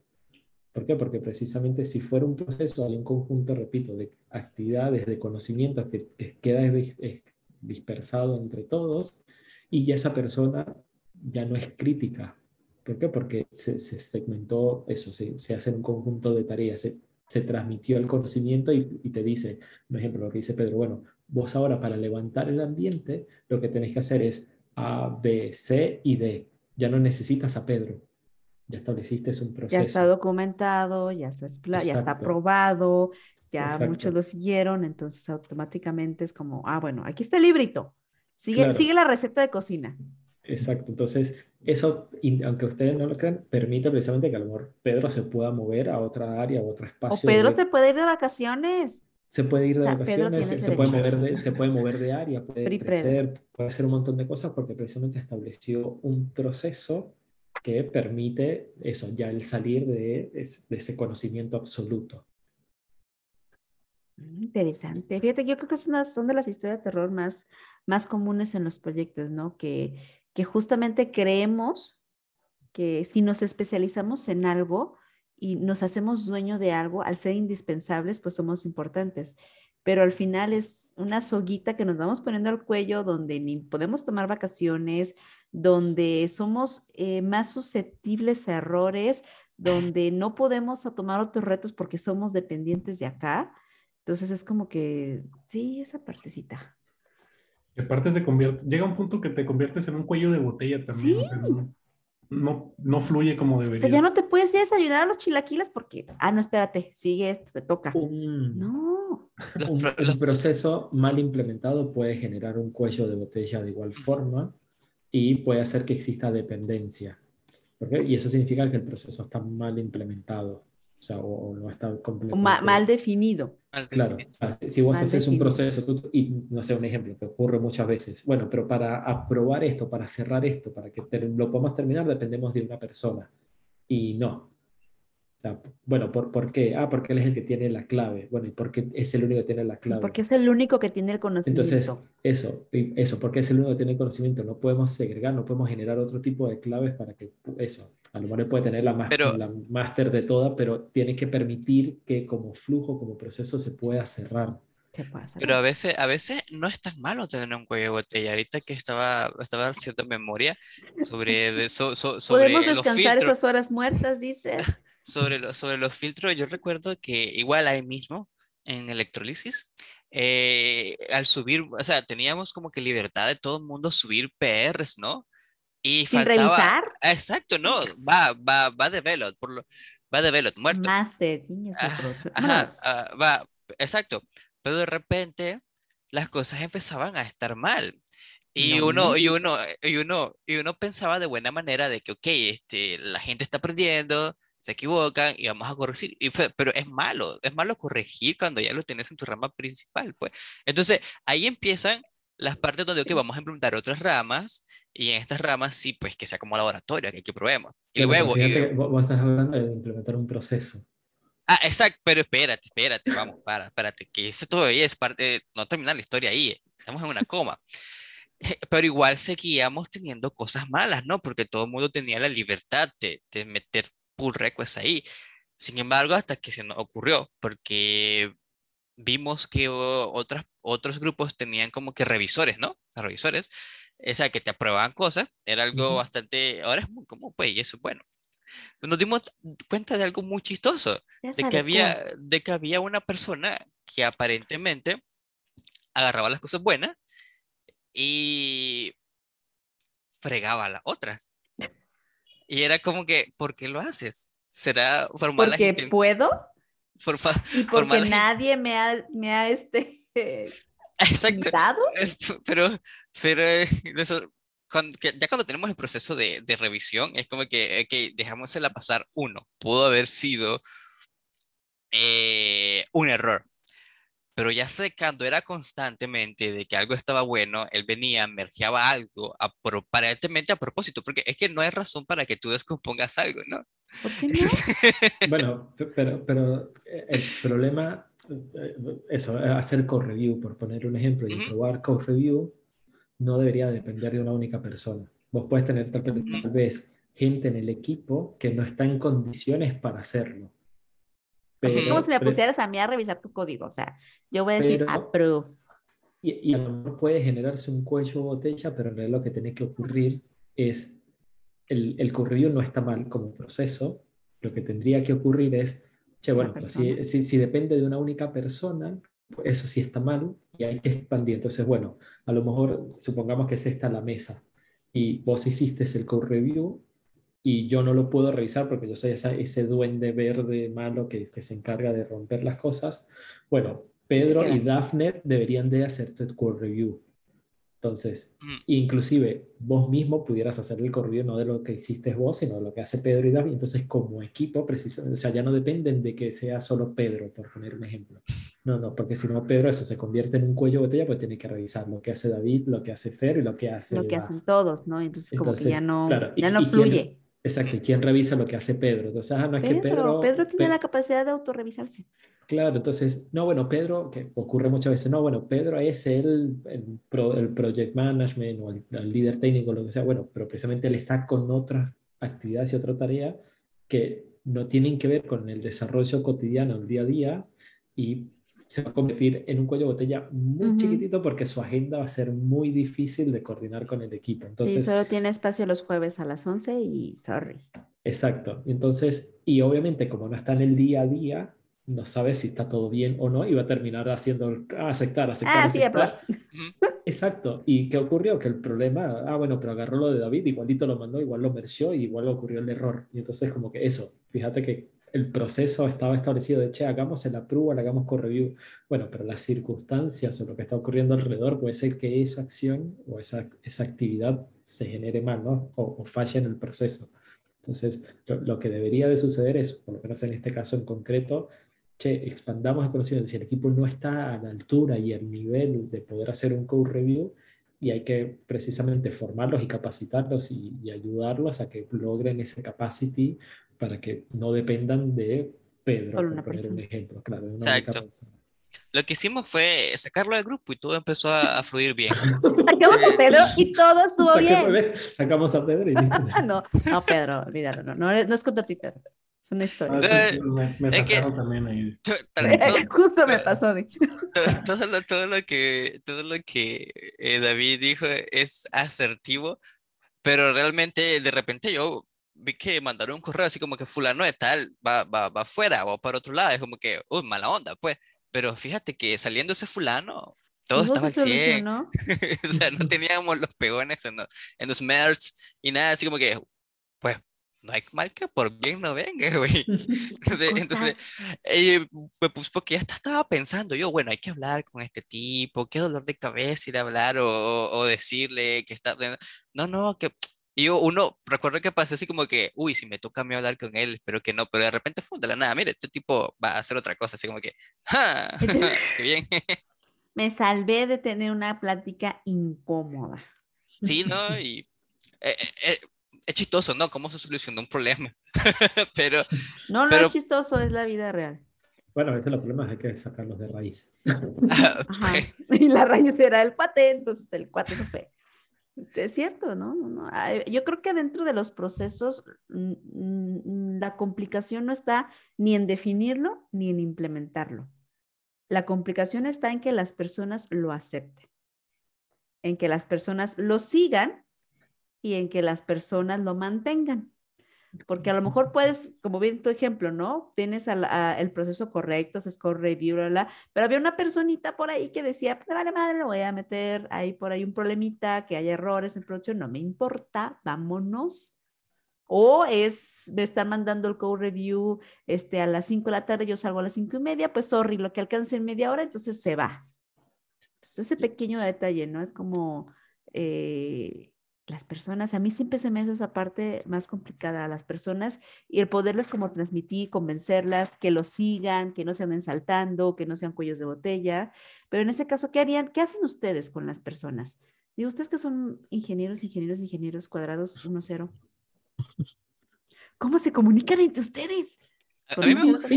Speaker 2: ¿Por qué? Porque precisamente si fuera un proceso, hay un conjunto, repito, de actividades, de conocimientos que, que queda dis- dispersado entre todos y ya esa persona ya no es crítica. ¿Por qué? Porque se, se segmentó eso, se, se hace un conjunto de tareas, se, se transmitió el conocimiento y, y te dice, por ejemplo, lo que dice Pedro, bueno, vos ahora para levantar el ambiente, lo que tenés que hacer es A, B, C y D. Ya no necesitas a Pedro. Ya estableciste un proceso.
Speaker 1: ya está documentado, ya está, expla- ya está aprobado, ya
Speaker 2: Exacto.
Speaker 1: muchos lo siguieron, entonces automáticamente es como, ah, bueno, aquí está el librito. Sigue,
Speaker 2: Claro.
Speaker 1: sigue la receta de cocina.
Speaker 2: Exacto. Entonces, eso, aunque ustedes no lo crean, permite precisamente que a lo mejor Pedro se pueda mover a otra área, a otro
Speaker 1: O
Speaker 2: espacio.
Speaker 1: Pedro
Speaker 2: de-
Speaker 1: se puede ir de vacaciones.
Speaker 2: se puede ir de
Speaker 1: o sea,
Speaker 2: vacaciones, se, se puede mover de, se puede mover de área, puede crecer, puede hacer un montón de cosas porque precisamente estableció un proceso que permite eso, ya el salir de, de ese conocimiento absoluto.
Speaker 1: Mm, Interesante. Fíjate, yo creo que una- son de las historias de terror más, más comunes en los proyectos, ¿no? Que, que justamente creemos que si nos especializamos en algo y nos hacemos dueño de algo, al ser indispensables, pues somos importantes. Pero al final es una soguita que nos vamos poniendo al cuello donde ni podemos tomar vacaciones, donde somos eh, más susceptibles a errores, donde no podemos tomar otros retos porque somos dependientes de acá. Entonces es como que, sí, esa partecita.
Speaker 3: Y aparte te convierte, llega un punto que te conviertes en un cuello de botella también.
Speaker 1: Sí.
Speaker 3: o sea, no, no, no fluye como
Speaker 1: O
Speaker 3: debería.
Speaker 1: sea, ya no te puedes desayunar a los chilaquiles porque, ah, no, espérate, sigue esto, te toca.
Speaker 2: Un,
Speaker 1: No,
Speaker 2: un- proceso mal implementado puede generar un cuello de botella de igual forma y puede hacer que exista dependencia. ¿Por qué? Y eso significa que el proceso está mal implementado, o sea, o, o no está completamente...
Speaker 1: ma- mal definido.
Speaker 2: Claro,
Speaker 4: definido.
Speaker 2: o sea, si- vos
Speaker 1: Mal
Speaker 2: haces un proceso, tú- y no sé, un ejemplo que ocurre muchas veces, bueno, pero para aprobar esto, para cerrar esto, para que ter- lo podamos terminar, dependemos de una persona. Y no. O sea, bueno, ¿por, ¿por qué? Ah, porque él es el que tiene la clave. Bueno, ¿y por qué es el único que tiene la clave?
Speaker 1: Porque es el único que tiene el conocimiento.
Speaker 2: Entonces, eso, eso, porque es el único que tiene conocimiento. No podemos segregar, no podemos generar otro tipo de claves para que eso. A lo mejor él puede tener la, más,
Speaker 4: Pero-
Speaker 2: la máster de todas, pero tiene que permitir que como flujo, como proceso, se pueda cerrar.
Speaker 1: Se puede hacer.
Speaker 4: Pero a veces, a veces no es tan malo tener un cuello de botella. Ahorita que estaba, estaba haciendo memoria sobre, de- so- so- sobre
Speaker 1: Podemos descansar esas horas muertas, dices.
Speaker 4: Sobre, lo- sobre los filtros, yo recuerdo que igual ahí mismo, en electrolisis, eh, al subir, o sea, teníamos como que libertad de todo el mundo subir PRs, ¿no? Y
Speaker 1: Sin
Speaker 4: faltaba,
Speaker 1: revisar.
Speaker 4: exacto, no, va, va, va de velot, por lo, va de velot, muerto.
Speaker 1: Master, niña, su
Speaker 4: Ah, Ajá, ah, va, exacto. Pero de repente las cosas empezaban a estar mal. Y
Speaker 1: No
Speaker 4: uno, y uno, y uno, y uno pensaba de buena manera de que, ok, este, la gente está aprendiendo, se equivocan y vamos a corregir. Y fue- pero es malo, es malo corregir cuando ya lo tienes en tu rama principal, pues. Entonces, ahí empiezan las partes donde, ok, vamos a implementar otras ramas y en estas ramas sí, pues que sea como laboratorio, que, que probemos. Y luego, y-
Speaker 2: vos, estás hablando de implementar un proceso.
Speaker 4: Ah, exacto, pero espérate, espérate, vamos, para, espérate, que eso todavía es parte, no termina la historia ahí, eh, estamos en una coma. Pero igual seguíamos teniendo cosas malas, ¿no? Porque todo el mundo tenía la libertad de, de meter pull requests ahí. Sin embargo, hasta que se nos ocurrió, porque vimos que otras, otros grupos tenían como que revisores, ¿no? Revisores, o sea, que te apruebaban cosas, era algo
Speaker 2: Ujú.
Speaker 4: bastante, ahora es muy común, pues, y eso es bueno. Nos dimos cuenta de algo muy chistoso de que había,
Speaker 1: cuál.
Speaker 4: de que había una persona que aparentemente agarraba las cosas buenas y fregaba a las otras. Y era como que, ¿por qué lo haces? ¿Será por mala
Speaker 1: Porque puedo
Speaker 4: por (laughs)
Speaker 1: y
Speaker 4: por
Speaker 1: porque
Speaker 4: mala in-
Speaker 1: nadie me ha, me ha este, (laughs)
Speaker 4: Exacto.
Speaker 1: dado. (laughs)
Speaker 4: Pero, pero eh, eso, cuando- ya cuando tenemos el proceso de, de revisión, es como que, ok, dejámosela pasar uno. Pudo haber sido eh, un error. Pero ya sé cuando era constantemente de que algo estaba bueno, él venía, mergeaba algo, aparentemente a propósito, porque es que no hay razón para que tú descompongas algo, ¿no?
Speaker 1: ¿Por qué no? (laughs)
Speaker 2: Bueno, pe- pero, pero eh, el problema, eh, eso, eh, hacer code review, por poner un ejemplo, y
Speaker 4: Ujú.
Speaker 2: probar code review, no debería depender de una única persona. Vos puedes tener tal vez gente en el equipo que no está en condiciones para hacerlo.
Speaker 1: O sea, es como
Speaker 2: Pero-
Speaker 1: si me
Speaker 2: pero-
Speaker 1: pusieras a mí a revisar tu código. O sea, yo voy a decir
Speaker 2: Pero-
Speaker 1: approve.
Speaker 2: Y, y a lo mejor puede generarse un cuello botella, pero en realidad lo que tiene que ocurrir es, el, el review no está mal como proceso, lo que tendría que ocurrir es, che, bueno, pero si, si, si depende de una única persona, pues eso sí está mal y hay que expandir. Entonces, bueno, a lo mejor supongamos que es esta la mesa y vos hiciste el code review y yo no lo puedo revisar porque yo soy esa- ese duende verde malo que, que se encarga de romper las cosas. Bueno, Pedro y. Daphne deberían de hacer tu code review. Entonces,
Speaker 4: Mm.
Speaker 2: inclusive vos mismo pudieras hacer el code review no de lo que hiciste vos, sino de lo que hace Pedro y Daphne. Entonces, como equipo, precisamente, o sea, ya no dependen de que sea solo Pedro, por poner un ejemplo. No, no, porque si no, Pedro eso se convierte en un cuello de botella, pues tiene que revisar lo que hace David, lo que hace Fer y lo que hace
Speaker 1: lo que hacen todos, ¿no? Entonces, como que ya
Speaker 2: Entonces,
Speaker 1: no,
Speaker 2: claro, y-
Speaker 1: ya no
Speaker 2: y
Speaker 1: fluye.
Speaker 2: Exacto, ¿y quién revisa lo que hace Pedro? Entonces, ah, no es que
Speaker 1: Pedro,
Speaker 2: Pedro...
Speaker 1: Pedro tiene
Speaker 2: Pe-
Speaker 1: la capacidad de autorrevisarse.
Speaker 2: Claro, entonces, no, bueno, Pedro, que ocurre muchas veces, no, bueno, Pedro es el, el, pro- el project management o el, el líder técnico, lo que sea, bueno, pero precisamente él está con otras actividades y otra tarea que no tienen que ver con el desarrollo cotidiano, el día a día, y se va a convertir en un cuello de botella muy
Speaker 1: Ujú.
Speaker 2: chiquitito porque su agenda va a ser muy difícil de coordinar con el equipo.
Speaker 1: Sí,
Speaker 2: Entonces,
Speaker 1: solo tiene espacio los jueves a las 11 y sorry.
Speaker 2: Exacto. Entonces, y obviamente como no está en el día a día, no sabe si está todo bien o no y va a terminar haciendo ah, aceptar, aceptar,
Speaker 1: Ah, sí,
Speaker 2: aceptar. (laughs)
Speaker 4: Ujú.
Speaker 2: Exacto. ¿Y qué ocurrió? Que el problema, ah, bueno, pero agarró lo de David, igualito lo mandó, igual lo merció y igual ocurrió el error. Y entonces como que eso, fíjate que el proceso estaba establecido de, che, hagamos el approval, hagamos co-review. Bueno, pero las circunstancias o lo que está ocurriendo alrededor puede ser que esa acción o esa, esa actividad se genere mal, ¿no? O, o falle en el proceso. Entonces, lo, que debería de suceder es, por lo menos en este caso en concreto, che, expandamos el conocimiento. Si el equipo no está a la altura y al nivel de poder hacer un code review, y hay que precisamente formarlos y capacitarlos y, y ayudarlos a que logren ese capacity para que no dependan de Pedro, por
Speaker 1: una
Speaker 2: poner un
Speaker 1: persona.
Speaker 2: ejemplo, claro, de una
Speaker 4: Exacto. Lo que hicimos fue sacarlo del grupo y todo empezó a, a fluir bien. (laughs) (laughs)
Speaker 1: Sacamos a Pedro y todo estuvo bien.
Speaker 2: Sacamos a Pedro y.
Speaker 1: No, no, Pedro, olvídalo, no, no, no es contra ti, Pedro. Es una
Speaker 3: Ah,
Speaker 1: historia.
Speaker 3: sí, sí, me, me
Speaker 4: Es que-
Speaker 3: también ahí. (laughs)
Speaker 4: Todo,
Speaker 1: Justo me pasó, de
Speaker 4: todo, todo lo, todo lo que, todo lo que eh, David dijo es asertivo, pero realmente de repente yo vi que mandaron un correo así como que fulano de tal va, va, va afuera o para otro lado, es como que, uy, mala onda, pues. Pero fíjate que saliendo ese fulano, todo
Speaker 1: ¿Cómo
Speaker 4: estaba al 100.
Speaker 1: solucionó? (laughs)
Speaker 4: o sea, no teníamos los pegones en los, en los merch y nada, así como que, pues, no hay mal que por bien no venga, (laughs) güey. (laughs) Entonces, entonces eh, puse porque ya estaba pensando yo, bueno, hay que hablar con este tipo, qué dolor de cabeza ir a hablar o- o decirle que está... No, no, que... Y yo, uno, recuerdo que pasé así como que, uy, si me toca a mí hablar con él, espero que no, pero de repente fue de la nada, mire, este tipo va a hacer otra cosa, así como que, ¡ja! ¡Qué bien! (laughs)
Speaker 1: Me salvé de tener una plática incómoda.
Speaker 4: Sí, (laughs) ¿no? Y eh, eh, es chistoso, ¿no? Cómo se solucionó un problema. (laughs) Pero,
Speaker 1: No, no
Speaker 4: Pero-
Speaker 1: es chistoso, es la vida real.
Speaker 2: Bueno, ese es el problema, hay que sacarlos de raíz.
Speaker 1: Ajá. Y la raíz era el cuate, entonces el cuate se fue. Es cierto, ¿no? No, Yo creo que dentro de los procesos la complicación no está ni en definirlo ni en implementarlo. La complicación está en que las personas lo acepten, en que las personas lo sigan y en que las personas lo mantengan. Porque a lo mejor puedes, como bien tu ejemplo, ¿no? Tienes al- a- el proceso correcto, haces core review, bla, bla, pero había una personita por ahí que decía, pues vale madre, le voy a meter ahí por ahí un problemita, que haya errores en producción, no me importa, vámonos. O es, me están mandando el code review este, a las 5 de la tarde, yo salgo a las 5 y media, pues sorry, lo que alcance en media hora, entonces se va. Entonces, ese pequeño detalle, ¿no? Es como eh, las personas, a mí siempre se me hace esa parte más complicada a las personas y el poderles como transmitir, convencerlas, que lo sigan, que no se anden saltando, que no sean cuellos de botella. Pero en ese caso, ¿qué harían? ¿Qué hacen ustedes con las personas? Digo, ustedes que son ingenieros, ingenieros, ingenieros cuadrados 1-0. ¿Cómo se comunican entre ustedes?
Speaker 4: A, mí me gusta.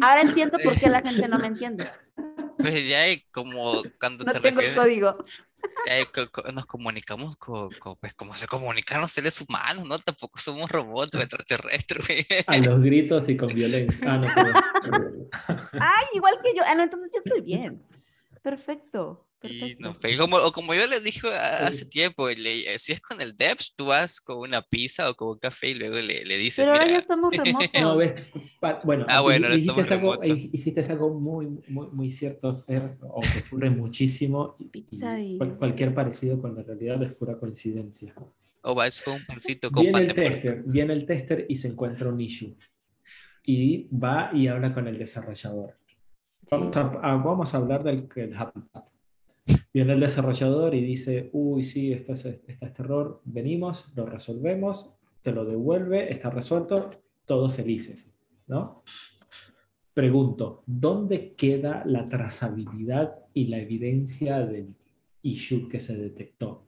Speaker 1: Ahora entiendo por qué la gente no me entiende.
Speaker 4: Pues ya hay como cuando
Speaker 1: No
Speaker 4: te
Speaker 1: tengo
Speaker 4: refieres,
Speaker 1: código.
Speaker 4: Co- nos comunicamos con, con, pues como se comunican los seres humanos, ¿no? Tampoco somos robots o extraterrestres. güey.
Speaker 2: A los gritos y con violencia. Ah, no.
Speaker 1: Ay, igual que yo. Ah, no, entonces yo estoy bien. Perfecto.
Speaker 4: Y no, como, o como yo les dije a- hace tiempo, le- si es con el Debs, tú vas con una pizza o con un café y luego le, le dices,
Speaker 1: Pero ahora
Speaker 4: mira,
Speaker 1: ya estamos (laughs) remotos.
Speaker 2: No, ves, pa- bueno,
Speaker 4: Ah, bueno,
Speaker 2: dijiste,
Speaker 4: estamos
Speaker 2: algo, hiciste algo muy, muy, muy cierto, Fer, o que ocurre muchísimo. y-
Speaker 1: Pizza y-
Speaker 2: cual- cualquier parecido con la realidad es pura coincidencia.
Speaker 4: o vas con un pancito con
Speaker 2: Viene
Speaker 4: pan
Speaker 2: el tester, viene el tester y se encuentra un issue. Y va y habla con el desarrollador. Vamos a, a- vamos a hablar del el Happy Path. Viene el desarrollador y dice, uy, sí, esto es, este error, venimos, lo resolvemos, te lo devuelve, está resuelto, todos felices, ¿no? Pregunto, ¿dónde queda la trazabilidad y la evidencia del issue que se detectó?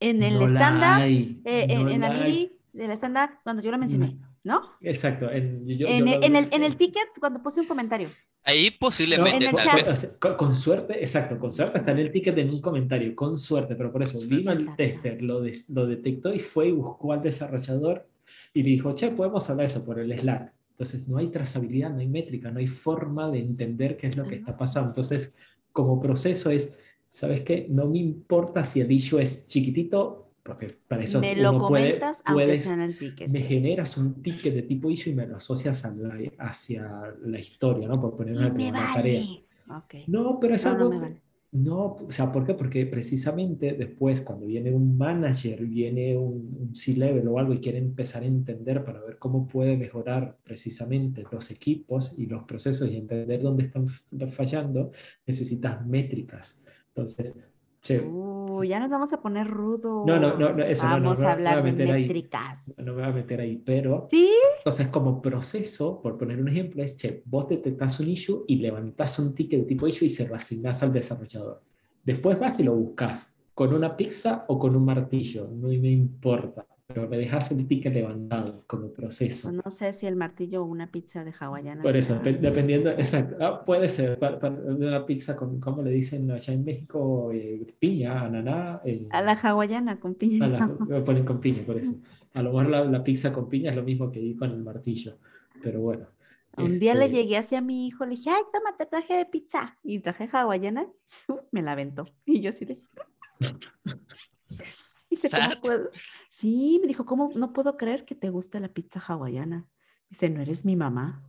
Speaker 1: En el
Speaker 2: No
Speaker 1: estándar,
Speaker 2: hay,
Speaker 1: eh, en,
Speaker 2: no
Speaker 1: en la mini del estándar, cuando yo lo mencioné, ¿no?
Speaker 2: Exacto. En, yo- yo
Speaker 1: En,
Speaker 2: lo
Speaker 1: el- en
Speaker 2: vi-
Speaker 1: el, en el ticket, cuando puse un comentario.
Speaker 4: Ahí
Speaker 2: No,
Speaker 4: posiblemente,
Speaker 1: En el
Speaker 2: con,
Speaker 4: tal
Speaker 1: chat.
Speaker 4: vez.
Speaker 2: con- con suerte, exacto, con suerte está en el ticket en un comentario, con suerte, pero por eso vino el tester, lo, des- lo detectó y fue y buscó al desarrollador y le dijo, che, podemos hablar de eso por el Slack. Entonces no hay trazabilidad, no hay métrica, no hay forma de entender qué es lo que está pasando. Entonces, como proceso es, ¿sabes qué? No me importa si el issue es chiquitito, porque para eso
Speaker 1: me lo
Speaker 2: uno puede-
Speaker 1: comentas, aunque
Speaker 2: puedes-
Speaker 1: sea en el ticket.
Speaker 2: me generas un ticket de tipo issue y me lo asocias a la- hacia la historia, ¿no? Por poner una, una tarea.
Speaker 1: vale. Ok.
Speaker 2: No, pero es
Speaker 1: No, no
Speaker 2: algo...
Speaker 1: me vale.
Speaker 2: No, o sea, ¿por qué? Porque precisamente después, cuando viene un manager, viene un, un C-level o algo y quiere empezar a entender para ver cómo puede mejorar precisamente los equipos y los procesos y entender dónde están fallando, necesitas métricas. Entonces, che,
Speaker 1: Uh, ya nos vamos a poner rudos.
Speaker 2: No, no, no, no, eso no, no,
Speaker 1: Vamos
Speaker 2: no,
Speaker 1: a hablar de
Speaker 2: ahí.
Speaker 1: métricas.
Speaker 2: no me voy a meter ahí, pero
Speaker 1: ¿Sí?
Speaker 2: entonces, como proceso, por poner un ejemplo, es, che, vos detectás un issue y levantás un ticket de tipo issue y se lo asignás al desarrollador. Después vas y lo buscas, con una pizza o con un martillo, no me importa, pero me dejas el ticket levantado como proceso.
Speaker 1: No sé si el martillo o una pizza de hawaiana.
Speaker 2: Por eso, dependiendo, exacto, ah, puede ser para, para una pizza con, ¿cómo le dicen allá en México? Eh, piña, ananá. eh,
Speaker 1: A la hawaiana con piña.
Speaker 2: la- me ponen con piña, por eso. (laughs) A lo mejor la, la pizza con piña es lo mismo que ir con el martillo, pero bueno.
Speaker 1: Un día le
Speaker 2: este,
Speaker 1: llegué hacia mi hijo, le dije, ay, toma, te traje de pizza. Y traje hawaiana, (laughs) me la aventó. Y yo así de... Dice, ¿cómo puedo? Sí, me dijo, ¿cómo no puedo creer que te guste la pizza hawaiana? Dice, ¿no eres mi mamá?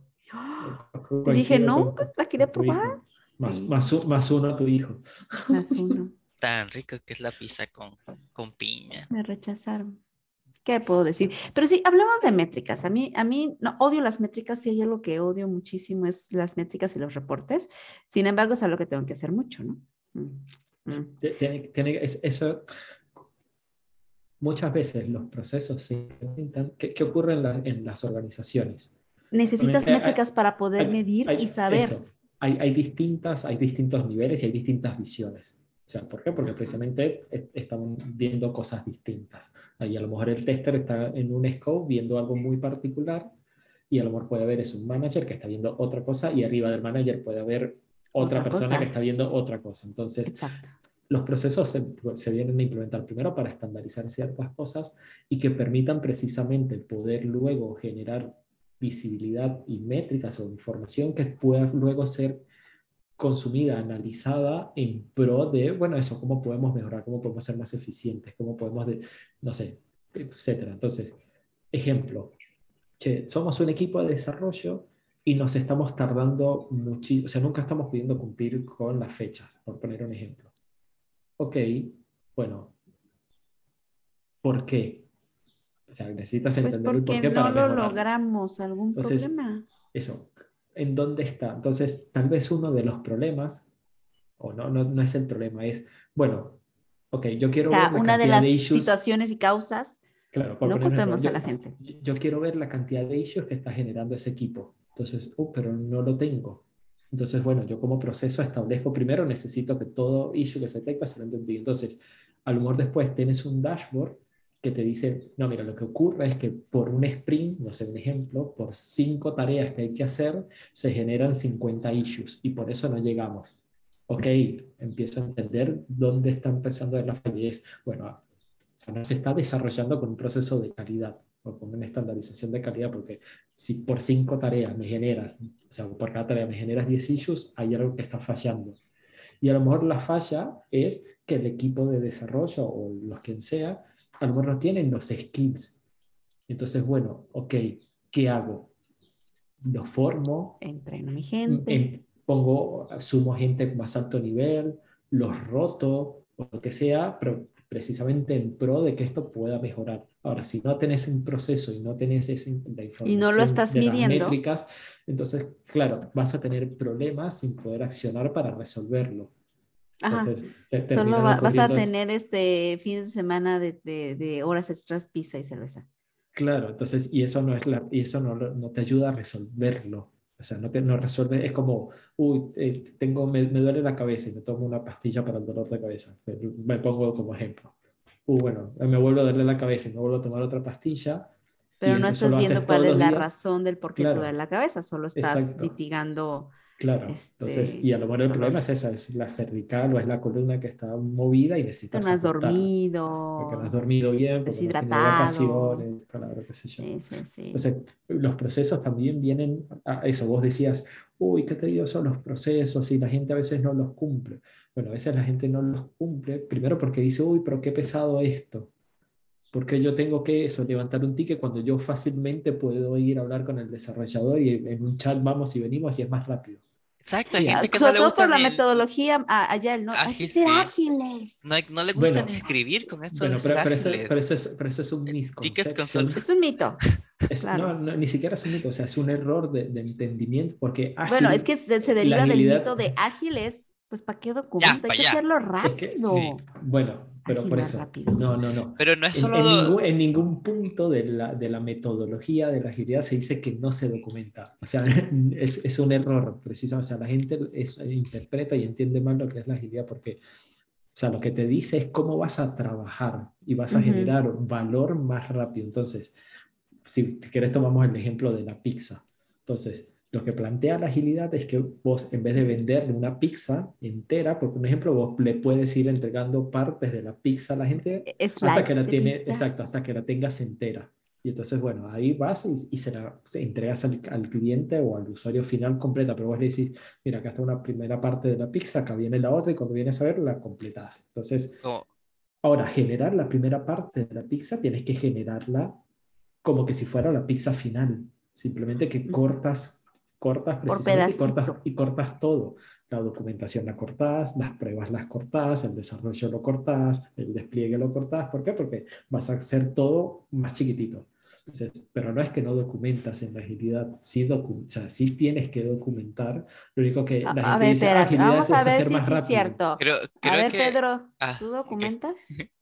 Speaker 1: Y dije, no,
Speaker 2: con-
Speaker 1: la quería probar.
Speaker 2: Más, más, más uno a tu hijo.
Speaker 1: Más uno. (laughs)
Speaker 4: Tan rico que es la pizza con, con piña.
Speaker 1: Me rechazaron. ¿Qué puedo decir? Pero sí, hablamos de métricas. A mí, a mí, no, odio las métricas. Sí, hay algo que odio muchísimo es las métricas y los reportes. Sin embargo, es algo que tengo que hacer mucho, ¿no? Mm, mm.
Speaker 2: Tiene, tiene- es- eso, muchas veces los procesos se intentan. ¿Qué, qué ocurre en, la- en las organizaciones?
Speaker 1: Necesitas
Speaker 2: Hay- hay-
Speaker 1: métricas para poder
Speaker 2: Hay-
Speaker 1: medir
Speaker 2: hay-
Speaker 1: y saber.
Speaker 2: eso, hay, hay, distintas, hay distintos niveles y hay distintas visiones. O sea, ¿por qué? Porque precisamente est- estamos viendo cosas distintas. Ahí a lo mejor el tester está en un scope viendo algo muy particular y a lo mejor puede haber es un manager que está viendo otra cosa y arriba del manager puede haber otra,
Speaker 1: Otra
Speaker 2: persona
Speaker 1: cosa.
Speaker 2: que está viendo otra cosa. Entonces,
Speaker 1: Exacto.
Speaker 2: Los procesos se, vienen a implementar primero para estandarizar ciertas cosas y que permitan precisamente poder luego generar visibilidad y métricas o información que pueda luego ser consumida, analizada en pro de, bueno, eso, cómo podemos mejorar, cómo podemos ser más eficientes, cómo podemos, de- no sé, etcétera. Entonces, ejemplo, che, somos un equipo de desarrollo y nos estamos tardando muchísimo, o sea, nunca estamos pudiendo cumplir con las fechas, por poner un ejemplo. Ok, bueno, ¿por qué? O sea, necesitas
Speaker 1: Pues
Speaker 2: entender el por qué
Speaker 1: no
Speaker 2: para
Speaker 1: lo
Speaker 2: mejorar.
Speaker 1: logramos, algún
Speaker 2: Entonces,
Speaker 1: problema.
Speaker 2: Eso, en dónde está. Entonces, tal vez uno de los problemas, o no, no, no es el problema, es, bueno, ok, yo quiero ver la
Speaker 1: una de las
Speaker 2: issues-
Speaker 1: situaciones y causas,
Speaker 2: Claro,
Speaker 1: no culpemos a la gente.
Speaker 2: Yo quiero ver la cantidad de issues que está generando ese equipo. Entonces, oh, pero no lo tengo. Entonces, bueno, yo como proceso establezco primero, necesito que todo issue que se detecta se lo envíe. Entonces, a lo mejor después tienes un dashboard que te dice, no, mira, lo que ocurre es que por un sprint, no sé, un ejemplo, por cinco tareas que hay que hacer, se generan 50 issues y por eso no llegamos. Ok, empiezo a entender dónde está empezando la fallez. Bueno, o sea, no se está desarrollando con un proceso de calidad o con una estandarización de calidad, porque si por cinco tareas me generas, o sea, por cada tarea me generas 10 issues, hay algo que está fallando. Y a lo mejor la falla es que el equipo de desarrollo o los quien sea, a lo mejor no tienen los skills. Entonces, bueno, ok, ¿qué hago? Lo formo,
Speaker 1: entreno a mi gente.
Speaker 2: em- pongo, sumo gente más alto nivel, los roto o lo que sea, pero precisamente en pro de que esto pueda mejorar. Ahora, si no tenés un proceso y no tenés esa, la información
Speaker 1: Y no lo estás
Speaker 2: de las
Speaker 1: midiendo.
Speaker 2: métricas, entonces, claro, vas a tener problemas sin poder accionar para resolverlo.
Speaker 1: Ajá.
Speaker 2: Entonces, te-
Speaker 1: Solo va- vas a tener este fin de semana de, de- de horas extras, pizza y cerveza.
Speaker 2: Claro, entonces, y eso no es la, y eso no, no te ayuda a resolverlo. O sea, no te no resuelve, es como, uy, eh, tengo, me, me duele la cabeza y me tomo una pastilla para el dolor de cabeza. Me, me pongo como ejemplo. Uh, bueno, me vuelvo a doler la cabeza y me vuelvo a tomar otra pastilla.
Speaker 1: Pero no estás viendo cuál es la razón del por qué
Speaker 2: Claro.
Speaker 1: te duele la cabeza, solo estás
Speaker 2: Exacto.
Speaker 1: mitigando.
Speaker 2: Claro, entonces,
Speaker 1: Este,
Speaker 2: y a lo mejor el problema es esa, es la cervical o es la columna que está movida y
Speaker 1: Que
Speaker 2: necesitas
Speaker 1: no has dormido.
Speaker 2: Porque no has dormido bien, porque no
Speaker 1: deshidratado.
Speaker 2: vacaciones, claro, qué sé yo.
Speaker 1: Sí, sí, sí.
Speaker 2: Entonces, los procesos también vienen a eso. Vos decías, uy, qué tediosos son los procesos y la gente a veces no los cumple. Bueno, a veces la gente no los cumple, primero porque dice, uy, pero qué pesado esto. Porque yo tengo que eso, levantar un ticket cuando yo fácilmente puedo ir a hablar con el desarrollador y en un chat vamos y venimos y es más rápido.
Speaker 4: Exacto, hay
Speaker 1: Sí,
Speaker 4: gente que no
Speaker 1: sobre
Speaker 4: le
Speaker 1: todo
Speaker 4: gusta
Speaker 1: por la
Speaker 4: ni-
Speaker 1: metodología a- allá, ¿no? Hay que
Speaker 4: Ágil,
Speaker 1: ser
Speaker 4: sí.
Speaker 1: ágiles.
Speaker 4: no, hay- no le gusta
Speaker 2: Bueno,
Speaker 4: ni escribir con eso
Speaker 2: Bueno,
Speaker 4: de
Speaker 2: pero, pero eso,
Speaker 4: ágiles.
Speaker 2: pero eso es, pero eso es un
Speaker 4: Tickets con
Speaker 2: misconception.
Speaker 1: Es un mito. (laughs)
Speaker 2: Es-
Speaker 1: claro.
Speaker 2: no, no, ni siquiera es un mito, o sea, es un error de, de entendimiento porque
Speaker 1: Bueno,
Speaker 2: ágil-
Speaker 1: es que se, se deriva del mito de ágiles. Pues, ¿para qué documenta?
Speaker 4: pa'
Speaker 1: Hay que
Speaker 4: allá.
Speaker 1: hacerlo
Speaker 2: Es que-
Speaker 1: rápido.
Speaker 4: sí.
Speaker 2: Bueno, pero por eso.
Speaker 1: rápido.
Speaker 2: No, no, no.
Speaker 4: Pero no es
Speaker 2: En,
Speaker 4: solo...
Speaker 2: en ningún, en ningún punto de la, de la metodología de la agilidad se dice que no se documenta. O sea, (laughs) es, es un error, precisamente. O sea, la gente es- interpreta y entiende mal lo que es la agilidad porque, o sea, lo que te dice es cómo vas a trabajar y vas a
Speaker 1: Ujú.
Speaker 2: generar valor más rápido. Entonces, si quieres tomamos el ejemplo de la pizza. Entonces, lo que plantea la agilidad es que vos, en vez de venderle una pizza entera, por ejemplo, vos le puedes ir entregando partes de la pizza a la gente
Speaker 1: Es
Speaker 2: hasta
Speaker 1: light
Speaker 2: que la tiene,
Speaker 1: pizzas.
Speaker 2: exacto, hasta que la tengas entera. Y entonces, bueno, ahí vas y, y se la se entregas al, al cliente o al usuario final completa, pero vos le decís, mira, acá está una primera parte de la pizza, acá viene la otra y cuando vienes a ver la completas. Entonces,
Speaker 4: como-
Speaker 2: ahora, generar la primera parte de la pizza, tienes que generarla como que si fuera la pizza final. Simplemente que cortas, cortas precisamente y cortas, y cortas todo. La documentación la cortás, las pruebas las cortás, el desarrollo lo cortás, el despliegue lo cortás. ¿Por qué? Porque vas a hacer todo más chiquitito. Entonces, pero no es que no documentas en la agilidad, sí, docu- o sea, sí tienes que documentar. Lo único que la
Speaker 1: A,
Speaker 2: gente
Speaker 1: a ver,
Speaker 2: dice, "Ah,
Speaker 1: espérate,
Speaker 2: agilidad
Speaker 1: vamos
Speaker 2: es
Speaker 1: a ver
Speaker 2: hacer
Speaker 1: si
Speaker 2: más
Speaker 1: sí es
Speaker 2: rápido.
Speaker 1: cierto.
Speaker 4: Creo,
Speaker 1: A
Speaker 4: creo
Speaker 1: ver,
Speaker 4: que...
Speaker 1: Pedro,
Speaker 4: Ah,
Speaker 1: ¿tú documentas? (laughs)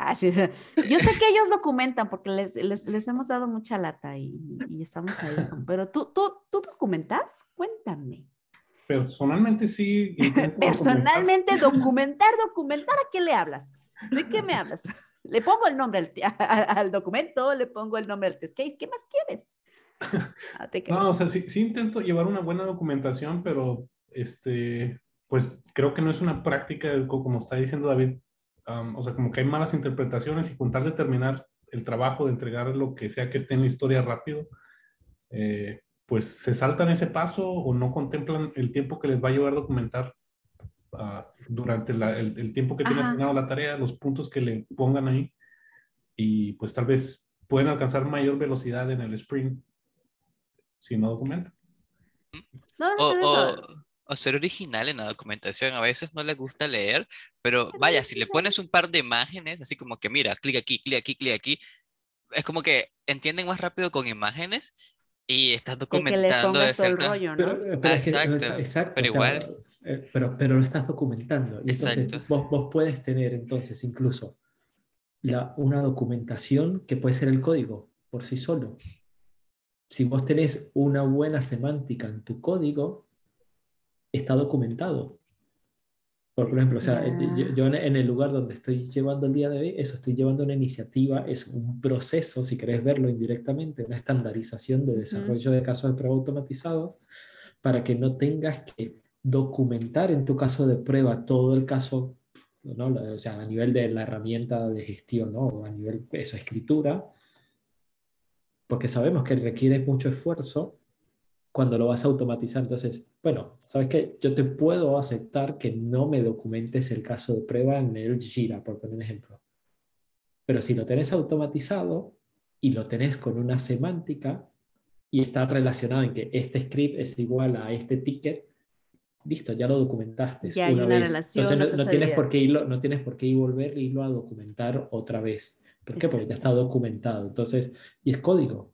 Speaker 1: Ah, sí. (laughs) Yo sé que ellos documentan porque les, les, les hemos dado mucha lata y, y estamos ahí. (laughs) Pero tú, tú, ¿tú documentas? Cuéntame.
Speaker 3: Personalmente sí. (laughs) documentar.
Speaker 1: Personalmente, documentar, documentar, ¿a qué le hablas? ¿De qué me hablas? Le pongo el nombre al, al documento, le pongo el nombre al test case. ¿Qué más quieres? Ah, te
Speaker 3: No, o sea, sí, sí intento llevar una buena documentación, pero este, pues creo que no es una práctica, co- como está diciendo David, am, o sea, como que hay malas interpretaciones y con tal de terminar el trabajo, de entregar lo que sea que esté en la historia rápido, eh, pues se saltan ese paso o no contemplan el tiempo que les va a llevar documentar ah, durante la- el, el tiempo que tiene asignado la tarea, los puntos que le pongan ahí, y pues tal vez pueden alcanzar mayor velocidad en el sprint si no documentan.
Speaker 1: No,
Speaker 4: O,
Speaker 1: no,
Speaker 4: o-
Speaker 1: eso.
Speaker 4: O ser original en la documentación. A veces no le gusta leer, pero vaya, si le pones un par de imágenes, así como que mira, clic aquí, clic aquí, clic aquí, es como que entienden más rápido con imágenes Y estás
Speaker 1: Que, que le
Speaker 4: documentando de
Speaker 1: pongas todo el
Speaker 4: cierta...
Speaker 1: rollo, ¿no?
Speaker 2: Pero, eh, pero es que-
Speaker 4: Exacto,
Speaker 2: o sea, exacto,
Speaker 4: pero
Speaker 2: o sea,
Speaker 4: igual.
Speaker 2: eh, pero, pero lo estás documentando. Y entonces
Speaker 4: Exacto.
Speaker 2: vos, vos puedes tener entonces incluso la, una documentación que puede ser el código por sí solo. Si vos tenés una buena semántica en tu código, está documentado. Por ejemplo, o sea, eh, yo, yo en- el lugar donde estoy llevando el día de hoy, eso estoy llevando una iniciativa, es un proceso, si querés verlo indirectamente, una estandarización de desarrollo de casos de prueba automatizados, para que no tengas que documentar en tu caso de prueba todo el caso, ¿no? O sea, a nivel de la herramienta de gestión, ¿no? O a nivel de su escritura, porque sabemos que requiere mucho esfuerzo cuando lo vas a automatizar. Entonces, bueno, ¿sabes qué? Yo te puedo aceptar que no me documentes el caso de prueba en el Jira, por poner un ejemplo. Pero si lo tenés automatizado y lo tenés con una semántica y está relacionado en que este script es igual a este ticket, listo, ya lo documentaste.
Speaker 1: Ya hay
Speaker 2: una
Speaker 1: una
Speaker 2: vez.
Speaker 1: relación,
Speaker 2: Entonces,
Speaker 1: no
Speaker 2: no, tienes por qué irlo, no tienes por qué ir volver e irlo a documentar otra vez. ¿Por qué? Porque ya está documentado. Entonces, y es código,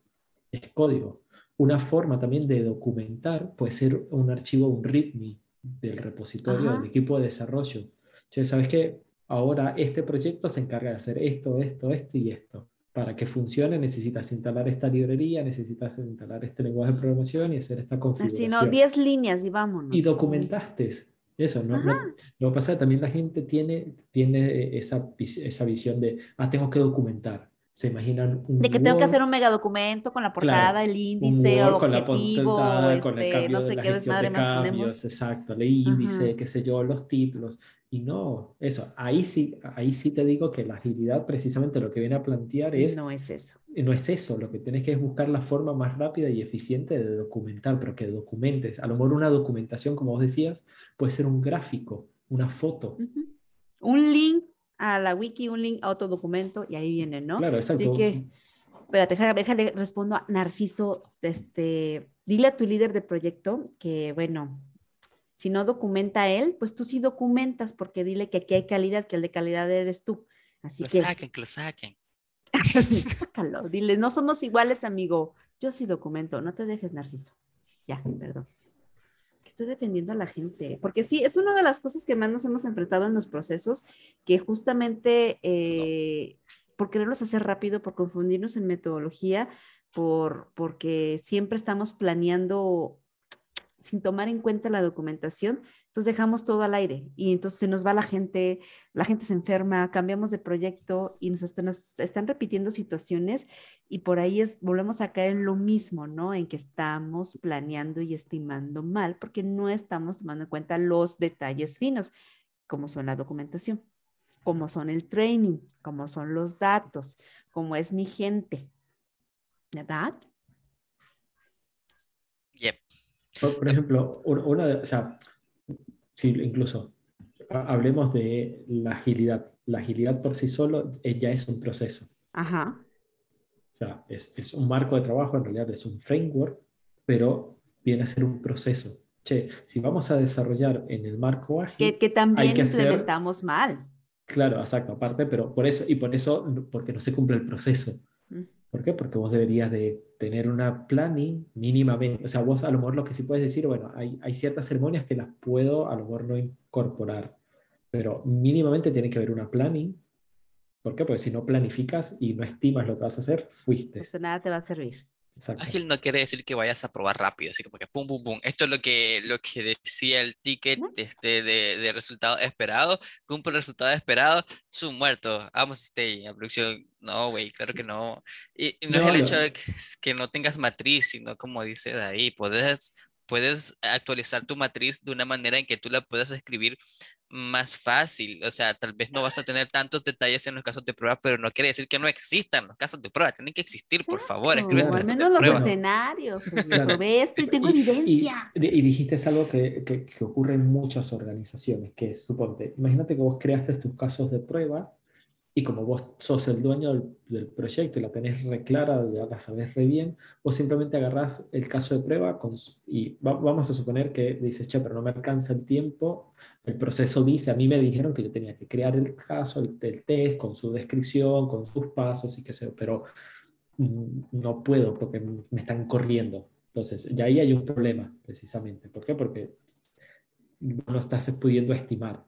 Speaker 2: es código. Una forma también de documentar puede ser un archivo, un README del repositorio
Speaker 1: Ajá.
Speaker 2: del equipo de desarrollo. Che, ¿sabes qué? Ahora este proyecto se encarga de hacer esto, esto, esto y esto. Para que funcione necesitas instalar esta librería, necesitas instalar este lenguaje de programación y hacer esta configuración.
Speaker 1: Así, ¿no? 10 líneas y vámonos.
Speaker 2: Y documentaste eso, ¿no? lo que pasa es que también la gente tiene, tiene esa, esa visión de, ah, tengo que documentar. Se imaginan un
Speaker 1: De que tengo que hacer un megadocumento con la portada, el índice,
Speaker 2: Word
Speaker 1: o
Speaker 2: con la
Speaker 1: objetivo,
Speaker 2: portada, con el
Speaker 1: este,
Speaker 2: cambio
Speaker 1: no sé qué desmadre
Speaker 2: de
Speaker 1: más ponemos.
Speaker 2: exacto, el índice,
Speaker 1: Ajá.
Speaker 2: qué sé yo, los títulos. Y no, eso, ahí sí, ahí sí te digo que la agilidad precisamente lo que viene a plantear es
Speaker 1: No es eso.
Speaker 2: no es eso, lo que tienes que es buscar la forma más rápida y eficiente de documentar, pero que documentes. A lo mejor una documentación, como vos decías, puede ser un gráfico, una foto.
Speaker 1: Un link a la wiki, un link a otro documento y ahí viene, ¿no?
Speaker 2: Claro, exacto.
Speaker 1: Así que, espérate, déjame, déjale, respondo a Narciso, este, dile a tu líder de proyecto que, bueno, si no documenta él, pues tú sí documentas, porque dile que aquí hay calidad, que el de calidad eres tú. Así
Speaker 4: Que
Speaker 1: que,
Speaker 4: lo saquen, que lo saquen.
Speaker 1: Sí, (laughs) sácalo, dile, no somos iguales, amigo. Yo sí documento, no te dejes, Narciso. Ya, perdón. Estoy defendiendo a la gente, porque sí, es una de las cosas que más nos hemos enfrentado en los procesos, que justamente eh, por quererlos hacer rápido, por confundirnos en metodología, por, porque siempre estamos planeando sin tomar en cuenta la documentación, entonces dejamos todo al aire y entonces se nos va la gente, la gente se enferma, cambiamos de proyecto y nos, nos están repitiendo situaciones y por ahí es, volvemos a caer en lo mismo, ¿no? En que estamos planeando y estimando mal porque no estamos tomando en cuenta los detalles finos, como son la documentación, como son el training, como son los datos, como es mi gente, ¿verdad?
Speaker 2: Por, por ejemplo, un- una de- o sea, sí, incluso ha- hablemos de la agilidad. La agilidad por sí solo eh, ya es un proceso.
Speaker 1: Ajá.
Speaker 2: O sea, es, es un marco de trabajo, en realidad es un framework, pero viene a ser un proceso. Che, si vamos a desarrollar en el marco ágil,
Speaker 1: Que, que también
Speaker 2: que hacer-
Speaker 1: implementamos mal.
Speaker 2: claro, exacto, aparte, pero por eso, y por eso, porque no se cumple el proceso. ¿Por qué? Porque vos deberías de tener una planning mínimamente. O sea, vos a lo mejor lo que sí puedes decir, bueno, hay, ciertas ceremonias que las puedo a lo mejor no incorporar, pero mínimamente tiene que haber una planning. ¿Por qué? Porque si no planificas y no estimas lo que vas a hacer, fuiste.
Speaker 1: Pues nada te va a servir.
Speaker 2: Exacto.
Speaker 4: Ágil no quiere decir que vayas a probar rápido, así como que pum, pum, pum. Esto es lo que, lo que decía el ticket este, de, de resultado esperado. Cumple el resultado esperado, su muerto. Vamos, stay. La producción, no, güey, claro que no. Y, y no, es
Speaker 2: No,
Speaker 4: el
Speaker 2: lo-
Speaker 4: hecho de que, que no tengas matriz, sino como dice de ahí, puedes, puedes actualizar tu matriz de una manera en que tú la puedas escribir más fácil. O sea, tal vez no vas a tener tantos detalles en los casos de prueba, pero no quiere decir que no existan los casos de prueba. Tienen que existir, por favor. Escribe de
Speaker 1: menos los
Speaker 4: prueba.
Speaker 1: escenarios. pues,
Speaker 2: Claro.
Speaker 1: Probé esto y tengo
Speaker 2: y-
Speaker 1: evidencia.
Speaker 2: Y, y dijiste es algo que, que- que ocurre en muchas organizaciones, que es, suponte, imagínate que vos creaste tus casos de prueba y como vos sos el dueño del, del proyecto y la tenés re clara, ya la sabés re bien, vos simplemente agarrás el caso de prueba con, y va- vamos a suponer que dices, che, pero no me alcanza el tiempo, el proceso dice, a mí me dijeron que yo tenía que crear el caso, el, el test, con su descripción, con sus pasos y qué sé pero mm, no puedo porque me están corriendo. Entonces, ya ahí hay un problema, precisamente. ¿Por qué? Porque no estás pudiendo estimar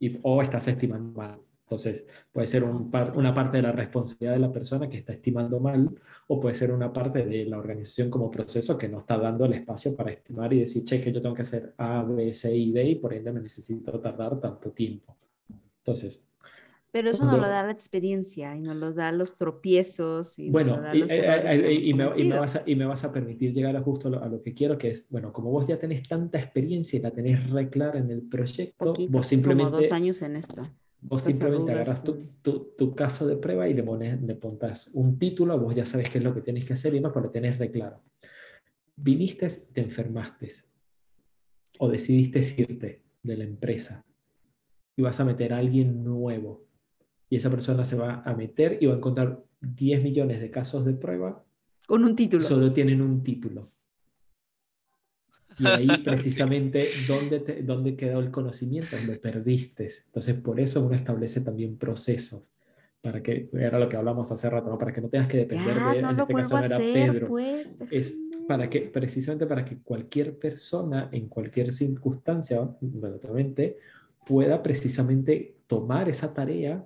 Speaker 2: y, o estás estimando mal. Entonces, puede ser un una parte de la responsabilidad de la persona que está estimando mal o puede ser una parte de la organización como proceso que no está dando el espacio para estimar y decir, che, que yo tengo que hacer A, B, C y D y por ende me necesito tardar tanto tiempo. Entonces,
Speaker 1: pero eso nos lo da la experiencia y nos lo da los tropiezos. Y
Speaker 2: bueno, y, eh, eh, y, me, vas a, y, me, vas a, permitir llegar a justo a lo, que quiero, que es, bueno, como vos ya tenés tanta experiencia y la tenés re clara en el proyecto, vos simplemente...
Speaker 1: Como dos años en esto.
Speaker 2: Vos simplemente agarras tu, tu, tu, caso de prueba y le, pones, le pontás un título, vos ya sabes qué es lo que tienes que hacer y más, lo tenés re claro. Viniste, te enfermaste o decidiste irte de la empresa y vas a meter a alguien nuevo y esa persona se va a meter y va a encontrar 10 millones de casos de prueba.
Speaker 1: Con un título.
Speaker 2: Solo tienen un título. Y ahí (laughs) precisamente ¿dónde, dónde quedó el conocimiento, lo perdiste. Entonces por eso uno establece también procesos. Para que, era lo que hablamos hace rato, ¿no? para que no tengas que depender de, en este caso era Pedro.
Speaker 1: Pues,
Speaker 2: es para que, precisamente para que cualquier persona en cualquier circunstancia, relativamente, pueda precisamente tomar esa tarea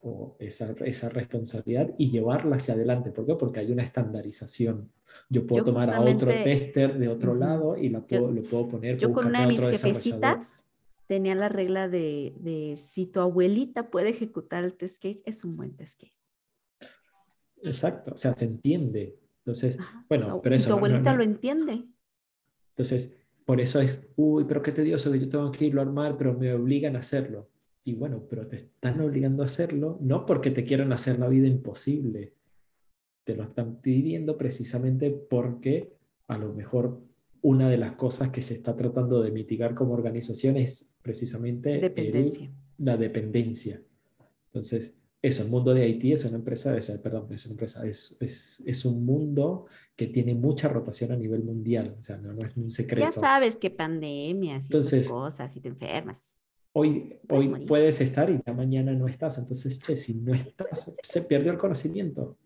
Speaker 2: o esa, esa, responsabilidad y llevarla hacia adelante. ¿Por qué? Porque hay una estandarización. Yo puedo tomar a otro tester de otro lado y la puedo, lo puedo poner.
Speaker 1: Yo con una de mis jefecitas tenía la regla de, de, si tu abuelita puede ejecutar el test case, es un buen test case.
Speaker 2: Exacto, o sea, se entiende. Entonces, bueno, pero eso...
Speaker 1: Tu abuelita lo entiende.
Speaker 2: Entonces, por eso es, uy, pero qué tedioso que yo tengo que irlo a armar, pero me obligan a hacerlo y bueno, pero te están obligando a hacerlo, no porque te quieran hacer la vida imposible, te lo están pidiendo precisamente porque a lo mejor una de las cosas que se está tratando de mitigar como organización es precisamente la dependencia. Entonces, eso, el mundo de IT es una empresa, es, perdón, es una empresa, es, es, es, un mundo que tiene mucha rotación a nivel mundial, o sea, no, no es un secreto.
Speaker 1: Ya sabes que pandemias y Entonces, cosas y te enfermas
Speaker 2: hoy, hoy puedes estar y ya mañana no estás. Entonces, che, si no (laughs) estás, se perdió el conocimiento.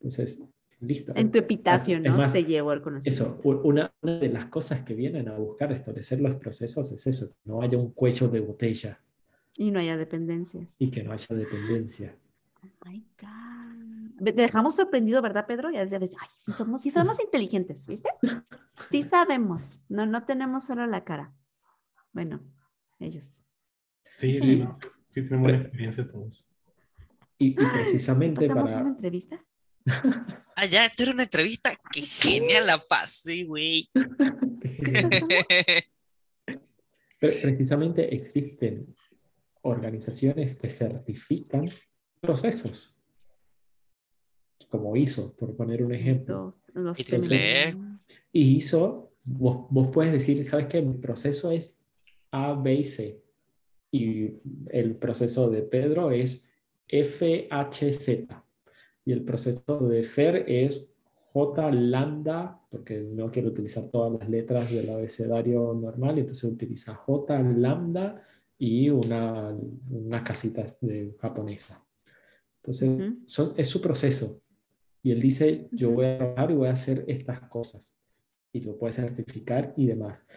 Speaker 2: Entonces, listo.
Speaker 1: En tu epitafio, ¿no? se llevó el conocimiento.
Speaker 2: Eso, una, de las cosas que vienen a buscar establecer los procesos es eso, que no haya un cuello de botella.
Speaker 1: Y no haya dependencias.
Speaker 2: Y que no haya dependencia.
Speaker 1: Oh my God. Te dejamos sorprendido, ¿verdad, Pedro? Ya decías, ay, sí somos, sí somos inteligentes, ¿viste? Sí sabemos, no, no tenemos solo la cara. Bueno, ellos.
Speaker 3: Sí, sí, sí, tenemos buena experiencia todos.
Speaker 2: Y, precisamente
Speaker 1: ¿pasamos para... una entrevista?
Speaker 4: Ah, ya, esto era una entrevista. Qué genial la pasé, güey. (laughs)
Speaker 2: precisamente existen organizaciones que certifican procesos, como ISO, por poner un ejemplo. y ISO, vos, vos puedes decir, ¿sabes qué? Mi proceso es A, B y C y el proceso de Pedro es FHZ y el proceso de Fer es J lambda, porque no quiero utilizar todas las letras del abecedario normal, entonces utiliza J lambda y una, una casita de japonesa. Entonces, es su proceso. Y él dice, yo voy a trabajar y voy a hacer estas cosas. Y lo puede certificar y demás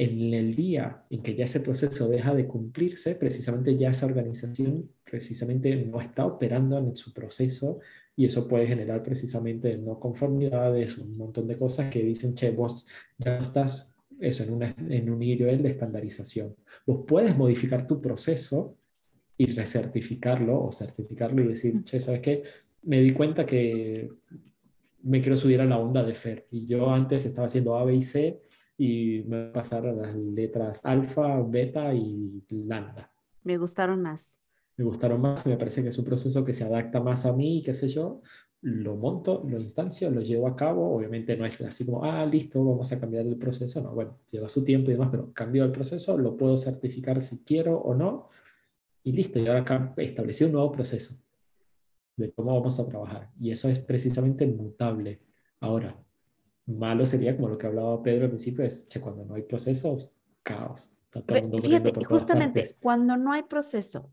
Speaker 2: en el día en que ya ese proceso deja de cumplirse, precisamente ya esa organización precisamente no está operando en su proceso y eso puede generar precisamente no conformidades, un montón de cosas que dicen, che, vos ya estás eso en, una, en un nivel de estandarización. Vos puedes modificar tu proceso y recertificarlo o certificarlo y decir, che, ¿sabes qué? Me di cuenta que me quiero subir a la onda de FER y yo antes estaba haciendo A, B y C y me voy a pasar a las letras alfa, beta y lambda.
Speaker 1: Me gustaron más.
Speaker 2: Me gustaron más, me parece que es un proceso que se adapta más a mí, qué sé yo, lo monto, lo instancio, lo llevo a cabo, obviamente no es así como, ah, listo, vamos a cambiar el proceso, no, bueno, lleva su tiempo y demás, pero cambio el proceso, lo puedo certificar si quiero o no, y listo, y ahora acá establecí un nuevo proceso de cómo vamos a trabajar, y eso es precisamente mutable. Ahora, malo sería como lo que hablaba Pedro al principio, es que cuando no hay procesos, caos.
Speaker 1: Fíjate, justamente, cuando no hay proceso,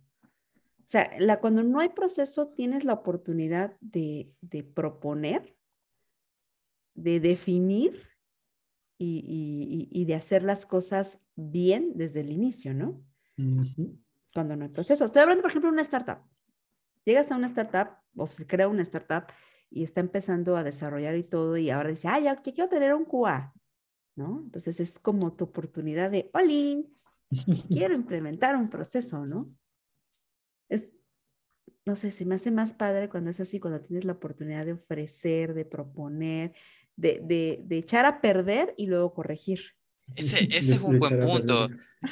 Speaker 1: O sea, la, cuando no hay proceso, tienes la oportunidad de, de proponer, de definir y, y, y, de hacer las cosas bien desde el inicio, ¿no? Cuando no hay proceso. Estoy hablando, por ejemplo, de una startup. Llegas a una startup o se crea una startup y está empezando a desarrollar y todo y ahora dice, ah, ya, quiero tener un QA, ¿no? Entonces es como tu oportunidad de, Olin, (laughs) quiero implementar un proceso, ¿no? Es, no sé, se me hace más padre cuando es así, cuando tienes la oportunidad de ofrecer, de proponer, de, de, de echar a perder y luego corregir.
Speaker 4: Ese, (laughs) ese es un buen punto,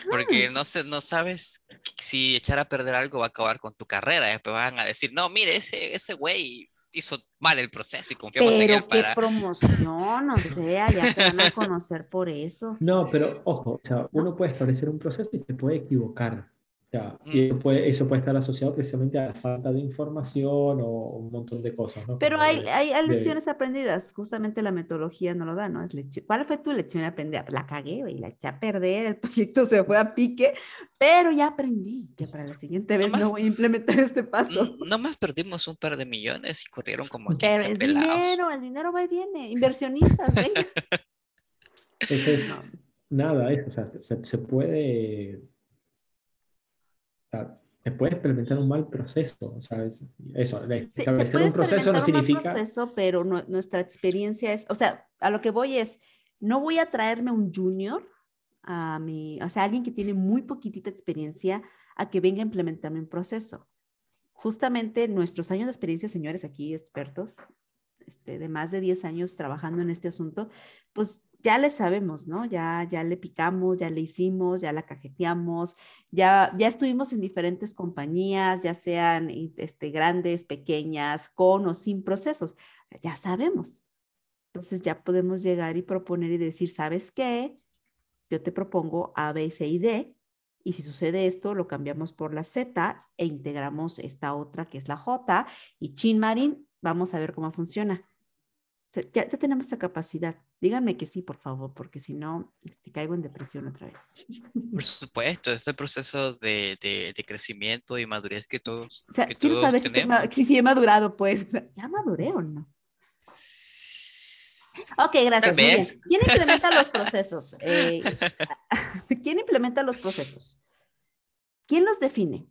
Speaker 4: porque no, sé, no sabes si echar a perder algo va a acabar con tu carrera. Después van a decir, no, mire, ese, ese güey hizo mal el proceso y confiamos
Speaker 1: pero
Speaker 4: en él
Speaker 1: qué
Speaker 4: para...
Speaker 1: promoción, o sea, ya te van a (laughs) conocer por eso.
Speaker 2: No, pero ojo, o sea, uno puede establecer un proceso y se puede equivocar. Sea,
Speaker 4: Mm.
Speaker 2: y eso puede, eso puede estar asociado precisamente a la falta de información o un montón de cosas, ¿no?
Speaker 1: Pero hay,
Speaker 2: de-
Speaker 1: hay, hay
Speaker 2: de-
Speaker 1: lecciones aprendidas, justamente la metodología no lo da, ¿no? Es lección. ¿Cuál fue tu lección aprendida? La cagué, güey, la eché a perder, el (laughs) proyecto se fue a pique, pero ya aprendí que para la siguiente vez no voy a implementar este paso.
Speaker 4: Nomás perdimos un par de millones y corrieron como 15
Speaker 1: Pero es
Speaker 4: pelados.
Speaker 1: dinero, el dinero va y viene, inversionistas, venga. (laughs)
Speaker 2: Entonces,
Speaker 1: No.
Speaker 2: nada, eso, o sea, se, puede, sea, se puede implementar un mal proceso, o sea, es- eso, de
Speaker 1: Se, se
Speaker 2: establecer
Speaker 1: puede
Speaker 2: un proceso no
Speaker 1: experimentar un mal
Speaker 2: significa,
Speaker 1: proceso, pero no- nuestra experiencia es, o sea, a lo que voy es, no voy a traerme un junior a mi, o sea, alguien que tiene muy poquitita experiencia a que venga a implementarme un proceso. Justamente nuestros años de experiencia, señores aquí expertos, este, de más de 10 años trabajando en este asunto, pues ya le sabemos, ¿no? Ya, ya le picamos, ya le hicimos, ya la cajeteamos, ya, ya estuvimos en diferentes compañías, ya sean este, grandes, pequeñas, con o sin procesos, ya sabemos. Entonces ya podemos llegar y proponer y decir, ¿sabes qué? Yo te propongo A, B, C y D, y si sucede esto, lo cambiamos por la Z e integramos esta otra que es la J, y Chin Marin, vamos a ver cómo funciona. Ya, ya tenemos esa capacidad. Díganme que sí, por favor, porque si no, este, caigo en depresión otra vez.
Speaker 4: Por (laughs) supuesto, es el proceso de, de, de crecimiento y madurez que todos,
Speaker 1: O sea,
Speaker 4: que
Speaker 1: quiero
Speaker 4: todos
Speaker 1: saber si,
Speaker 4: tenemos.
Speaker 1: si sí he madurado, pues. (laughs) ¿Ya maduré o no? Ok, gracias. bien. ¿Quién implementa los (laughs) procesos? Eh, ¿Quién implementa los procesos? ¿Quién los define?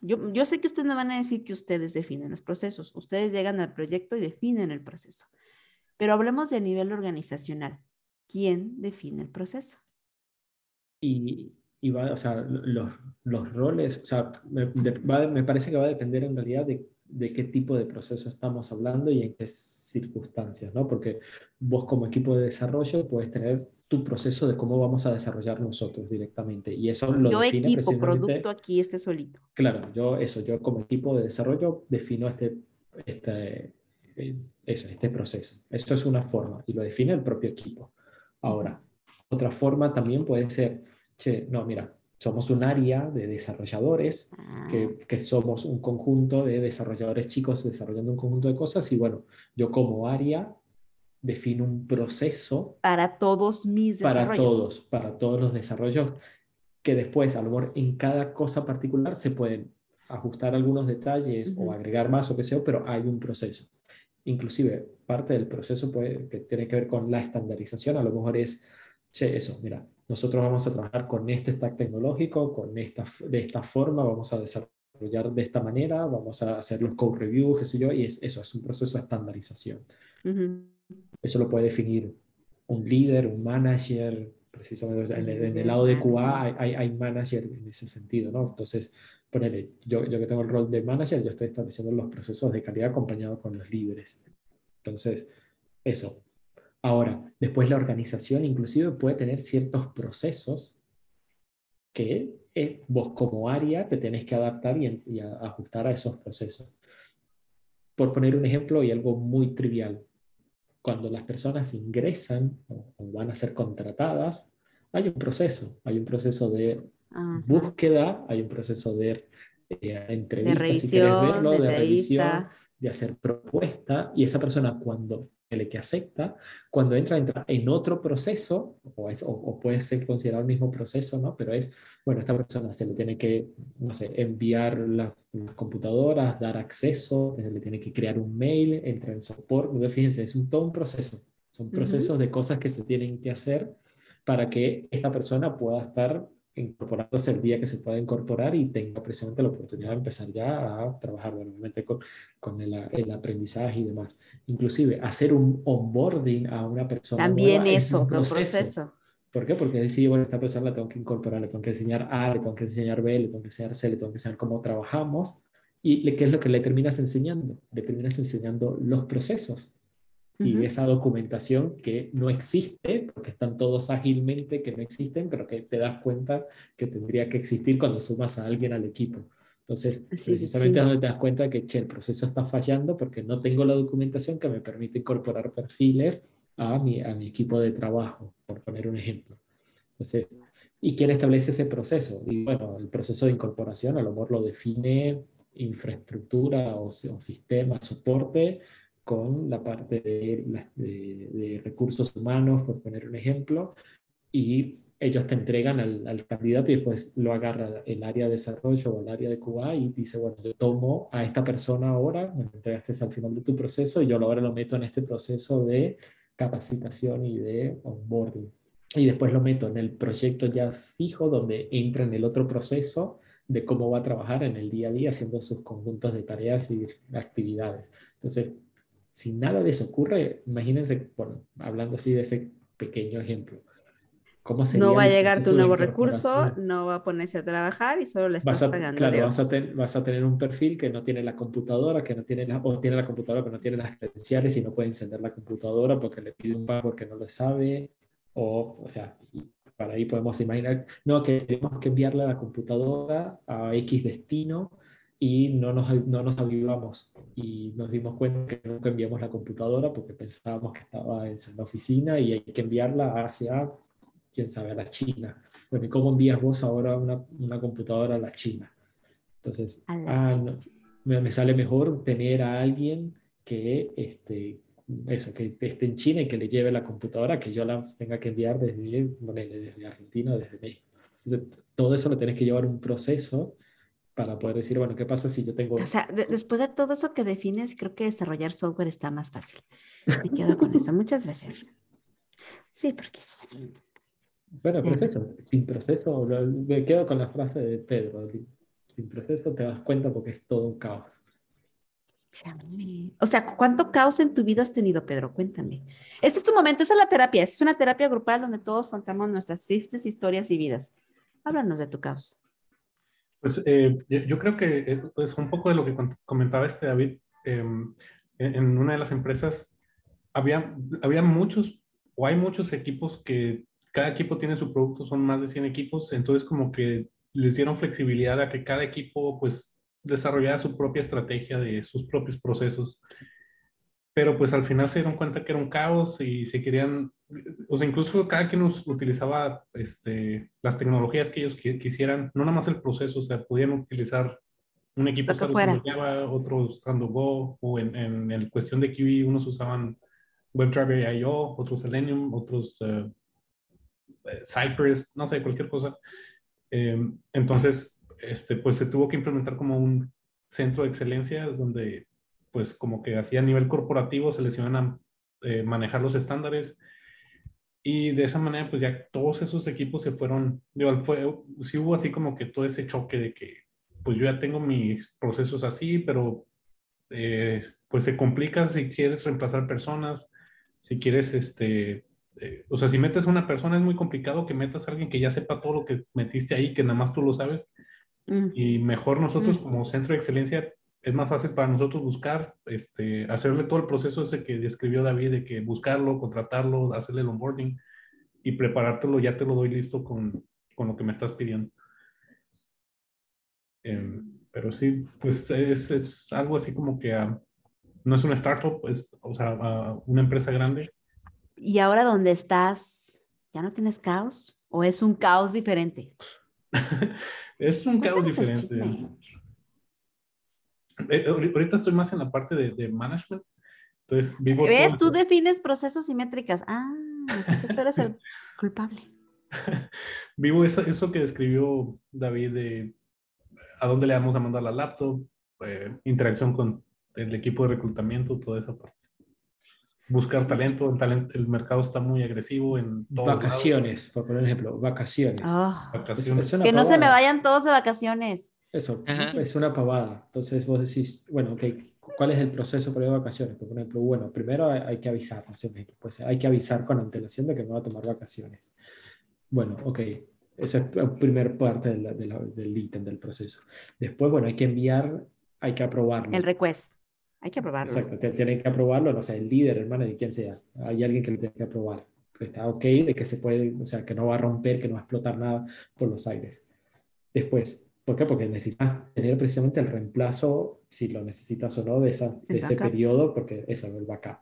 Speaker 1: Yo, yo sé que ustedes me van a decir que ustedes definen los procesos. Ustedes llegan al proyecto y definen el proceso. Pero hablemos de nivel organizacional. ¿Quién define el proceso?
Speaker 2: y, y va, o sea, los, los roles, o sea, me, de- va- me parece que va a depender en realidad de, de qué tipo de proceso estamos hablando y en qué circunstancias, ¿no? Porque vos como equipo de desarrollo puedes tener tu proceso de cómo vamos a desarrollar nosotros directamente y eso lo
Speaker 1: Yo
Speaker 2: define
Speaker 1: equipo, producto aquí, este solito.
Speaker 2: Claro, yo eso, yo como equipo de desarrollo defino este, este, eso, este proceso. Eso es una forma y lo define el propio equipo. Ahora, otra forma también puede ser, che, no, mira, somos un área de desarrolladores,
Speaker 1: Ah,
Speaker 2: que, que somos un conjunto de desarrolladores chicos desarrollando un conjunto de cosas y bueno, yo como área defino un proceso
Speaker 1: para todos mis
Speaker 2: para
Speaker 1: desarrollos.
Speaker 2: todos, para todos los desarrollos, que después a lo mejor en cada cosa particular se pueden ajustar algunos detalles
Speaker 1: Ujú.
Speaker 2: o agregar más o qué sea, pero hay un proceso. Inclusive parte del proceso puede, que tiene que ver con la estandarización, a lo mejor es, che, eso, mira, nosotros vamos a trabajar con este stack tecnológico, con esta, de esta forma, vamos a desarrollar de esta manera, vamos a hacer los code reviews, qué sé yo, y es, eso es un proceso de estandarización.
Speaker 1: Ujú.
Speaker 2: Eso lo puede definir un líder, un manager, precisamente en el, en el lado de QA hay, hay, hay manager en ese sentido, ¿no? Entonces, ponele, yo, yo que tengo el rol de manager, yo estoy estableciendo los procesos de calidad acompañado con los líderes. Entonces, eso. Ahora, después la organización inclusive puede tener ciertos procesos que eh, vos como área te tenés que adaptar y, y a- ajustar a esos procesos. Por poner un ejemplo y algo muy trivial, cuando las personas ingresan o, o van a ser contratadas, hay un proceso, hay un proceso de
Speaker 1: Ajá.
Speaker 2: búsqueda, hay un proceso de eh, entrevista,
Speaker 1: de
Speaker 2: si querés
Speaker 1: revisión,
Speaker 2: verlo,
Speaker 1: de
Speaker 2: de revisión, de hacer propuesta, y esa persona cuando que acepta, cuando entra, entra en otro proceso, o, es, o, puede ser considerado el mismo proceso, ¿no? Pero es, bueno, esta persona se le tiene que, no sé, enviar las, computadoras, dar acceso, se le tiene que crear un mail, entra en soporte, fíjense, es un, todo un proceso, son procesos de cosas que se tienen que hacer para que esta persona pueda estar incorporándose el día que se pueda incorporar y tenga precisamente la oportunidad de empezar ya a trabajar, bueno, obviamente con, con el, el, aprendizaje y demás. Inclusive hacer un onboarding a una persona.
Speaker 1: También eso, un proceso.
Speaker 2: ¿Por qué? Porque decir, bueno, esta persona la tengo que incorporar, le tengo que enseñar A, le tengo que enseñar B, le tengo que enseñar C, le tengo que enseñar cómo trabajamos. ¿Y qué es lo que le terminas enseñando? Le terminas enseñando los procesos y esa documentación que no existe, porque están todos ágilmente que no existen, pero que te das cuenta que tendría que existir cuando sumas a alguien al equipo. Entonces, precisamente es donde te das cuenta que che, el proceso está fallando porque no tengo la documentación que me permite incorporar perfiles a mi, a mi equipo de trabajo, por poner un ejemplo. Entonces, ¿y quién establece ese proceso? Y bueno, el proceso de incorporación a lo mejor lo define infraestructura o, o sistema, soporte, con la parte de, de, recursos humanos, por poner un ejemplo, y ellos te entregan al, al, candidato y después lo agarra el área de desarrollo o el área de QA y dice, bueno, yo tomo a esta persona ahora, me entregaste al final de tu proceso y yo ahora lo meto en este proceso de capacitación y de onboarding. Y después lo meto en el proyecto ya fijo donde entra en el otro proceso de cómo va a trabajar en el día a día haciendo sus conjuntos de tareas y actividades. Entonces, si nada de eso ocurre, imagínense, bueno, hablando así de ese pequeño ejemplo.
Speaker 1: ¿Cómo no va a llegar tu nuevo recurso, no va a ponerse a trabajar y solo le estás pagando.
Speaker 2: Claro, vas a, vas a, tener un perfil que no tiene la computadora, que no tiene la, o tiene la computadora pero no tiene las credenciales y no puede encender la computadora porque le pide un pago porque no lo sabe. O, o sea, para ahí podemos imaginar, no, que tenemos que enviarle la computadora a X destino y no nos, no nos avivamos y nos dimos cuenta que nunca enviamos la computadora porque pensábamos que estaba en la oficina y hay que enviarla hacia, quién sabe, a la China. Bueno, ¿y cómo envías vos ahora una, una computadora a la China? Entonces, ah, me, sale mejor tener a alguien que, este, eso, que esté en China y que le lleve la computadora, que yo la tenga que enviar desde, desde Argentina o desde México. Entonces, todo eso lo tienes que llevar un proceso para poder decir, bueno, ¿qué pasa si yo tengo...
Speaker 1: O sea, después de todo eso que defines, creo que desarrollar software está más fácil. Me quedo con eso. Muchas gracias. Sí, porque eso
Speaker 2: Bueno, proceso. Sin proceso, me quedo con la frase de Pedro. Sin proceso te das cuenta porque es todo un caos.
Speaker 1: O sea, ¿cuánto caos en tu vida has tenido, Pedro? Cuéntame. Este es tu momento, esa es la terapia. es una terapia grupal donde todos contamos nuestras tristes historias y vidas. Háblanos de tu caos.
Speaker 3: Pues eh, yo creo que es eh, pues, un poco de lo que comentaba este David. Em, en una de las empresas había, había muchos o hay muchos equipos que cada equipo tiene su producto, son más de 100 equipos, entonces como que les dieron flexibilidad a que cada equipo pues desarrollara su propia estrategia de sus propios procesos pero pues al final se dieron cuenta que era un caos y se querían, o sea, incluso cada quien utilizaba este, las tecnologías que ellos quisieran, no nada más el proceso, o sea, podían utilizar un equipo usando Java, otros usando Go, o en, en, en, cuestión de QE, unos usaban WebDriver IO, otros Selenium, otros uh, Cypress, no sé, cualquier cosa. Eh, entonces, este, pues se tuvo que implementar como un centro de excelencia donde pues como que así a nivel corporativo se les iban a eh, manejar los estándares y de esa manera pues ya todos esos equipos se fueron, digo, fue, sí hubo así como que todo ese choque de que pues yo ya tengo mis procesos así, pero eh, pues se complica si quieres reemplazar personas, si quieres este, eh, o sea, si metes a una persona es muy complicado que metas a alguien que ya sepa todo lo que metiste ahí, que nada más tú lo sabes. Mm. Y mejor nosotros mm. como centro de excelencia es más fácil para nosotros buscar, este, hacerle todo el proceso ese que describió David, de que buscarlo, contratarlo, hacerle el onboarding y preparártelo, ya te lo doy listo con, con lo que me estás pidiendo. Em, pero sí, pues es, es, algo así como que ah, no es una startup, es o sea, ah, una empresa grande.
Speaker 1: ¿Y ahora dónde estás? ¿Ya no tienes caos? ¿O es un caos diferente? (laughs)
Speaker 3: es un caos diferente. Eh, ahorita estoy más en la parte de, management, Entonces, vivo
Speaker 1: ¿Ves?
Speaker 3: todo-
Speaker 1: Tú defines procesos simétricas. Ah, así que tú eres el (laughs) culpable.
Speaker 3: vivo eso, eso que describió David de a dónde le vamos a mandar la laptop, eh, interacción con el equipo de reclutamiento, toda esa parte. Buscar talento, el, talento, el mercado está muy agresivo en todos lados.
Speaker 2: Vacaciones, por poner un ejemplo, vacaciones. Es-
Speaker 3: Vacaciones.
Speaker 1: que no se me vayan todos de vacaciones.
Speaker 2: Eso,
Speaker 4: Ajá.
Speaker 2: es una pavada. Entonces vos decís, bueno, ok, ¿cuál es el proceso para ir de vacaciones? Por ejemplo, bueno, primero hay, hay que avisar, no sé, pues hay que avisar con antelación de que me va a tomar vacaciones. Bueno, ok, esa es la primera parte de la- de la- del ítem del proceso. Después, bueno, hay que enviar, hay que aprobarlo.
Speaker 1: El request. Hay que probarlo.
Speaker 2: Exacto, tienen que aprobarlo, no sé, el líder, el manager, quien sea. Hay alguien que lo tiene que aprobar. Que está ok, de que se puede, o sea, que no va a romper, que no va a explotar nada por los aires. Después, ¿por qué? Porque necesitas tener precisamente el reemplazo, si lo necesitas o no, de, esa, de ese periodo, porque eso, el backup.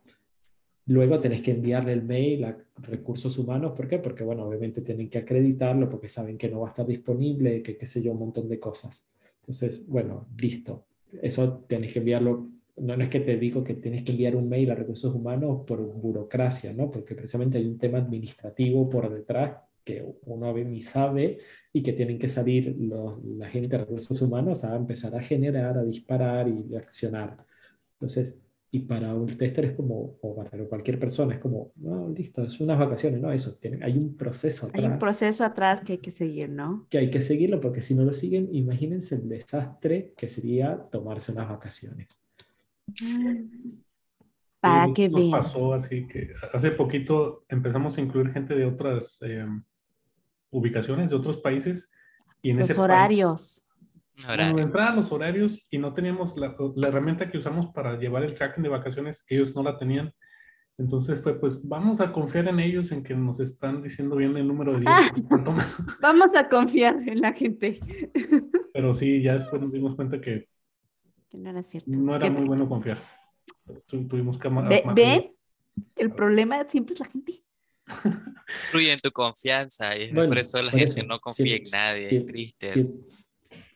Speaker 2: Luego tenés que enviarle el mail a recursos humanos, ¿por qué? Porque, bueno, obviamente tienen que acreditarlo, porque saben que no va a estar disponible, que qué sé yo, un montón de cosas. Entonces, bueno, listo. Eso tenés que enviarlo no, no es que te digo que tienes que enviar un mail a recursos humanos por burocracia, ¿no? Porque precisamente hay un tema administrativo por detrás que uno ni sabe y que tienen que salir los, la gente de recursos humanos a empezar a generar, a disparar y a accionar. Entonces, y para un tester es como, o para cualquier persona, es como, no, listo, es unas vacaciones, ¿no? Eso, tiene, hay un proceso
Speaker 1: Hay
Speaker 2: atrás
Speaker 1: un proceso atrás que hay que seguir, ¿no?
Speaker 2: que hay que seguirlo porque si no lo siguen, imagínense el desastre que sería tomarse unas vacaciones.
Speaker 1: Para
Speaker 3: Y
Speaker 1: que
Speaker 3: nos
Speaker 1: vean.
Speaker 3: pasó así que hace poquito empezamos a incluir gente de otras eh, ubicaciones, de otros países. Y en
Speaker 1: Los
Speaker 3: ese
Speaker 1: horarios.
Speaker 4: Ahora,
Speaker 3: Cuando entraban los horarios y no teníamos la, la herramienta que usamos para llevar el tracking de vacaciones, ellos no la tenían. Entonces fue, pues vamos a confiar en ellos, en que nos están diciendo bien el número de días. (laughs) (laughs)
Speaker 1: Vamos a confiar en la gente. (laughs)
Speaker 3: Pero sí, ya después nos dimos cuenta que
Speaker 1: Que no era cierto.
Speaker 3: no era muy bueno confiar. Entonces tu- tuvimos que...
Speaker 1: ¿Ven? El problema siempre es la gente.
Speaker 4: Influye en tu confianza y
Speaker 2: Bueno,
Speaker 4: por eso la
Speaker 2: por
Speaker 4: gente
Speaker 2: eso,
Speaker 4: no confía
Speaker 2: si-
Speaker 4: en nadie,
Speaker 2: si-
Speaker 4: es triste.
Speaker 2: Si,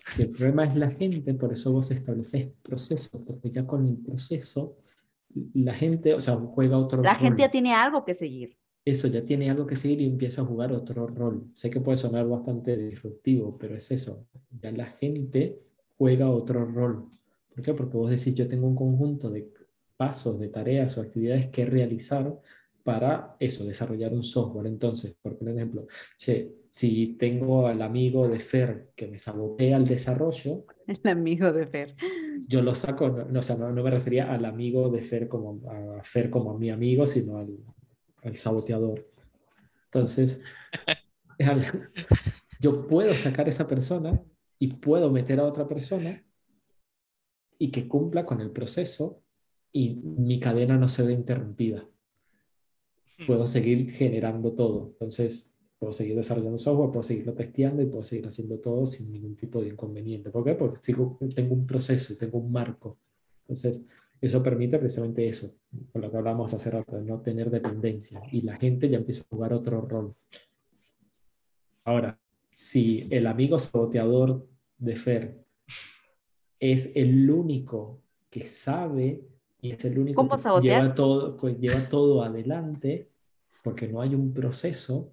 Speaker 2: si el problema es la gente, por eso vos estableces procesos, porque ya con el proceso la gente, o sea, juega otro
Speaker 1: La
Speaker 2: rol.
Speaker 1: gente ya tiene algo que seguir.
Speaker 2: Eso ya tiene algo que seguir y empieza a jugar otro rol. Sé que puede sonar bastante disruptivo, pero es eso. Ya la gente juega otro rol. ¿Por qué? Porque vos decís, yo tengo un conjunto de pasos, de tareas o actividades que realizar para eso, desarrollar un software. Entonces, por ejemplo, che, si tengo al amigo de Fer que me sabotea el desarrollo,
Speaker 1: El amigo de Fer.
Speaker 2: yo lo saco, no, no, o sea, no, no me refería al amigo de Fer como a Fer como a mi amigo, sino al, al saboteador. Entonces, al- (laughs) yo puedo sacar a esa persona y puedo meter a otra persona y que cumpla con el proceso y mi cadena no se ve interrumpida. Puedo seguir generando todo. Entonces, puedo seguir desarrollando software, puedo seguirlo testeando y puedo seguir haciendo todo sin ningún tipo de inconveniente. ¿Por qué? Porque sigo, tengo un proceso, tengo un marco. Entonces, eso permite precisamente eso, con lo que hablamos hace rato, de no tener dependencia. Y la gente ya empieza a jugar otro rol. Ahora, si el amigo saboteador de Fer es el único que sabe y es el único
Speaker 1: ¿Cómo
Speaker 2: que lleva todo, que lleva todo adelante, porque no hay un proceso,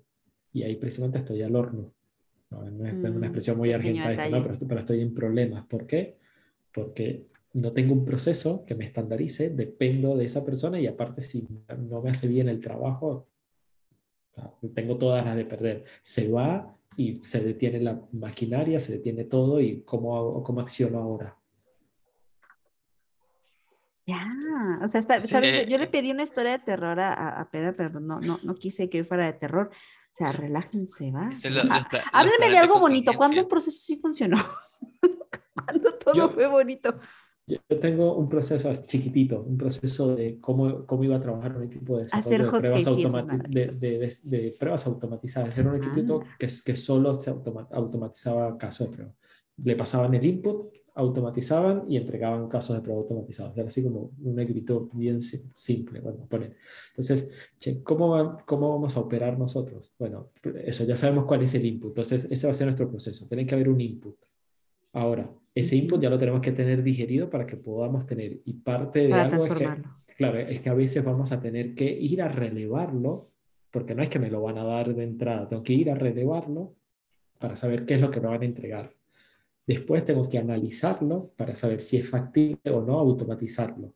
Speaker 2: y ahí precisamente estoy al horno. No, no es
Speaker 1: Mm,
Speaker 2: una expresión muy argentina. ¿no? pero, estoy- pero estoy en problemas. ¿Por qué? Porque no tengo un proceso que me estandarice, dependo de esa persona y aparte si no me hace bien el trabajo, sea, tengo todas las de perder. Se va y se detiene la maquinaria, se detiene todo y cómo, hago- cómo acciono ahora.
Speaker 1: Ya, o sea, está-
Speaker 4: Sí.
Speaker 1: ¿sabes? Yo, yo le pedí una historia de terror a, a- a Pedro, pero no, no, no quise que hoy fuera de terror. O sea, relájense, va.
Speaker 4: Es
Speaker 1: Ah, Háblenme de algo bonito. ¿Cuándo el proceso sí funcionó? (laughs) ¿Cuándo todo
Speaker 2: Yo-
Speaker 1: fue bonito?
Speaker 2: Yo tengo un proceso chiquitito, un proceso de cómo, cómo iba a trabajar un equipo de
Speaker 1: Hacer
Speaker 2: de pruebas,
Speaker 1: sí,
Speaker 2: de, de- de- de pruebas automatizadas. Era un
Speaker 1: Ah.
Speaker 2: que, que solo se automa- automatizaba casos de prueba. Le pasaban el input, automatizaban y entregaban casos de prueba automatizados. Era así como un equipito bien si- simple. Bueno, poner. Entonces, che, ¿cómo, va- ¿cómo vamos a operar nosotros? Bueno, eso ya sabemos cuál es el input. Entonces, ese va a ser nuestro proceso. Tiene que haber un input. Ahora, ese input ya lo tenemos que tener digerido para que podamos tener. Y parte de
Speaker 1: Para
Speaker 2: algo es que claro, es que a veces vamos a tener que ir a relevarlo, porque no es que me lo van a dar de entrada, tengo que ir a relevarlo para saber qué es lo que me van a entregar. Después tengo que analizarlo para saber si es factible o no automatizarlo.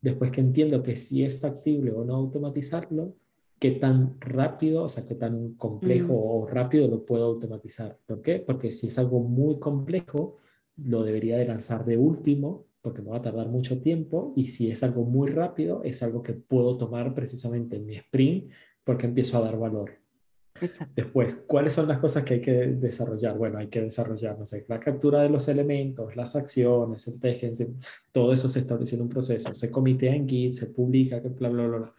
Speaker 2: Después que entiendo que si es factible o no automatizarlo, qué tan rápido, o sea, qué tan complejo
Speaker 1: Mm.
Speaker 2: o rápido lo puedo automatizar. ¿Por qué? Porque si es algo muy complejo, lo debería de lanzar de último, porque me va a tardar mucho tiempo, y si es algo muy rápido, es algo que puedo tomar precisamente en mi sprint, porque empiezo a dar valor. Después, ¿cuáles son las cosas que hay que desarrollar? Bueno, hay que desarrollar, no sé, la captura de los elementos, las acciones, el se- todo eso se estableció en un proceso, se comitea en Git, se publica, bla, bla, bla, bla.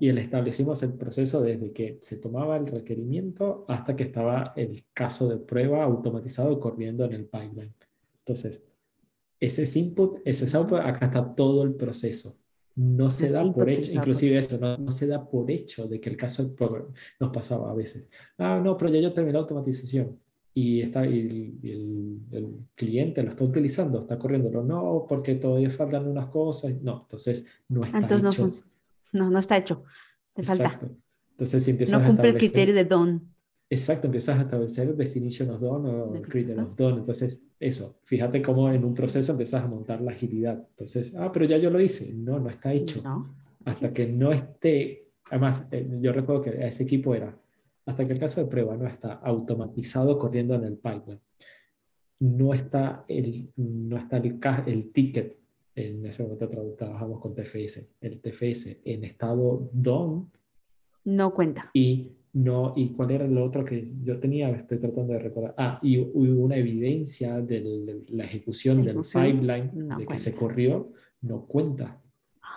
Speaker 2: Y el establecimos el proceso desde que se tomaba el requerimiento hasta que estaba el caso de prueba automatizado corriendo en el pipeline. Entonces, ese es input, ese es output, acá está todo el proceso. No se da por hecho, inclusive eso, no, no se da por hecho de que el caso nos pasaba a veces. Ah, no, pero ya yo terminé la automatización y, está, y el, el- el cliente lo está utilizando, está corriendo. No, porque todavía faltan unas cosas. No, entonces no está
Speaker 1: Entonces no
Speaker 2: hecho.
Speaker 1: funciona. No, no está hecho. Te falta.
Speaker 2: Exacto. Entonces si
Speaker 1: No cumple el criterio de don.
Speaker 2: Exacto, empiezas a establecer definition of done o criterion
Speaker 1: of
Speaker 2: done. Entonces, eso, fíjate cómo en un proceso empiezas a montar la agilidad. Entonces, ah, pero ya yo lo hice. No, no está hecho.
Speaker 1: No.
Speaker 2: Hasta que no esté, además, eh, yo recuerdo que ese equipo era, hasta que el caso de prueba no está automatizado corriendo en el pipeline. No está el, no está el, el ticket, en ese momento tra- trabajamos con TFS, el TFS en estado done
Speaker 1: No cuenta.
Speaker 2: y no, ¿y cuál era lo otro que yo tenía? Estoy tratando de recordar. Ah, y hubo una evidencia de la ejecución del
Speaker 1: Ejecución,
Speaker 2: pipeline
Speaker 1: no
Speaker 2: de que se corrió, no cuenta.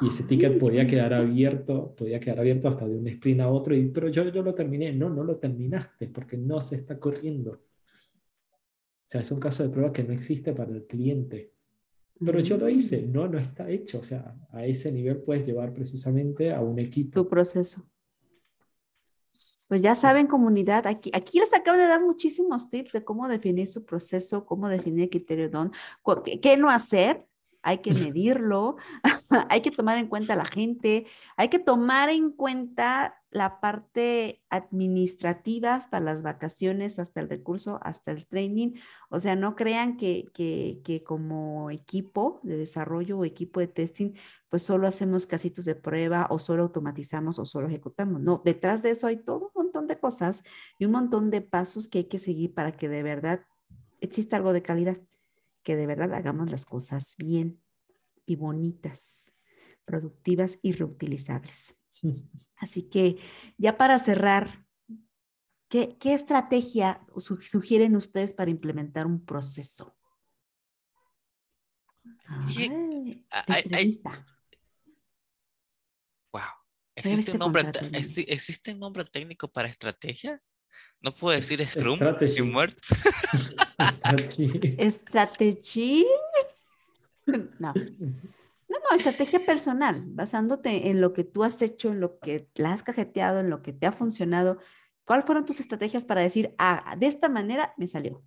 Speaker 2: Y ese ticket podía quedar abierto, podía quedar abierto hasta de un sprint a otro, y, pero yo, yo lo terminé. No, no lo terminaste porque no se está corriendo. O sea, es un caso de prueba que no existe para el cliente. Pero yo lo hice.
Speaker 1: Mm,
Speaker 2: No, no está hecho. O sea, a ese nivel puedes llevar precisamente a un equipo.
Speaker 1: Tu proceso. Pues ya saben, comunidad, aquí, aquí les acabo de dar muchísimos tips de cómo definir su proceso, cómo definir el criterio qué, qué no hacer, hay que medirlo, (laughs) hay que tomar en cuenta a la gente, hay que tomar en cuenta la parte administrativa hasta las vacaciones, hasta el recurso, hasta el training. O sea, no crean que, que, que como equipo de desarrollo o equipo de testing, pues solo hacemos casitos de prueba o solo automatizamos o solo ejecutamos. No, detrás de eso hay todo un montón de cosas y un montón de pasos que hay que seguir para que de verdad exista algo de calidad, que de verdad hagamos las cosas bien y bonitas, productivas y reutilizables. (laughs) Así que ya para cerrar, ¿qué, qué estrategia su- sugieren ustedes para implementar un proceso? Ay, entrevista.
Speaker 4: Wow.
Speaker 1: Voy a ver
Speaker 4: ¿Existe
Speaker 1: este
Speaker 4: un, nombre, ¿Existe un nombre técnico para estrategia? ¿No puedo decir Scrum?
Speaker 2: strategy.
Speaker 4: y muerto? (laughs)
Speaker 2: Strategy.
Speaker 1: No. No, no, estrategia personal, basándote en lo que tú has hecho, en lo que la has cajeteado, en lo que te ha funcionado. ¿Cuáles fueron tus estrategias para decir, ah, de esta manera me salió?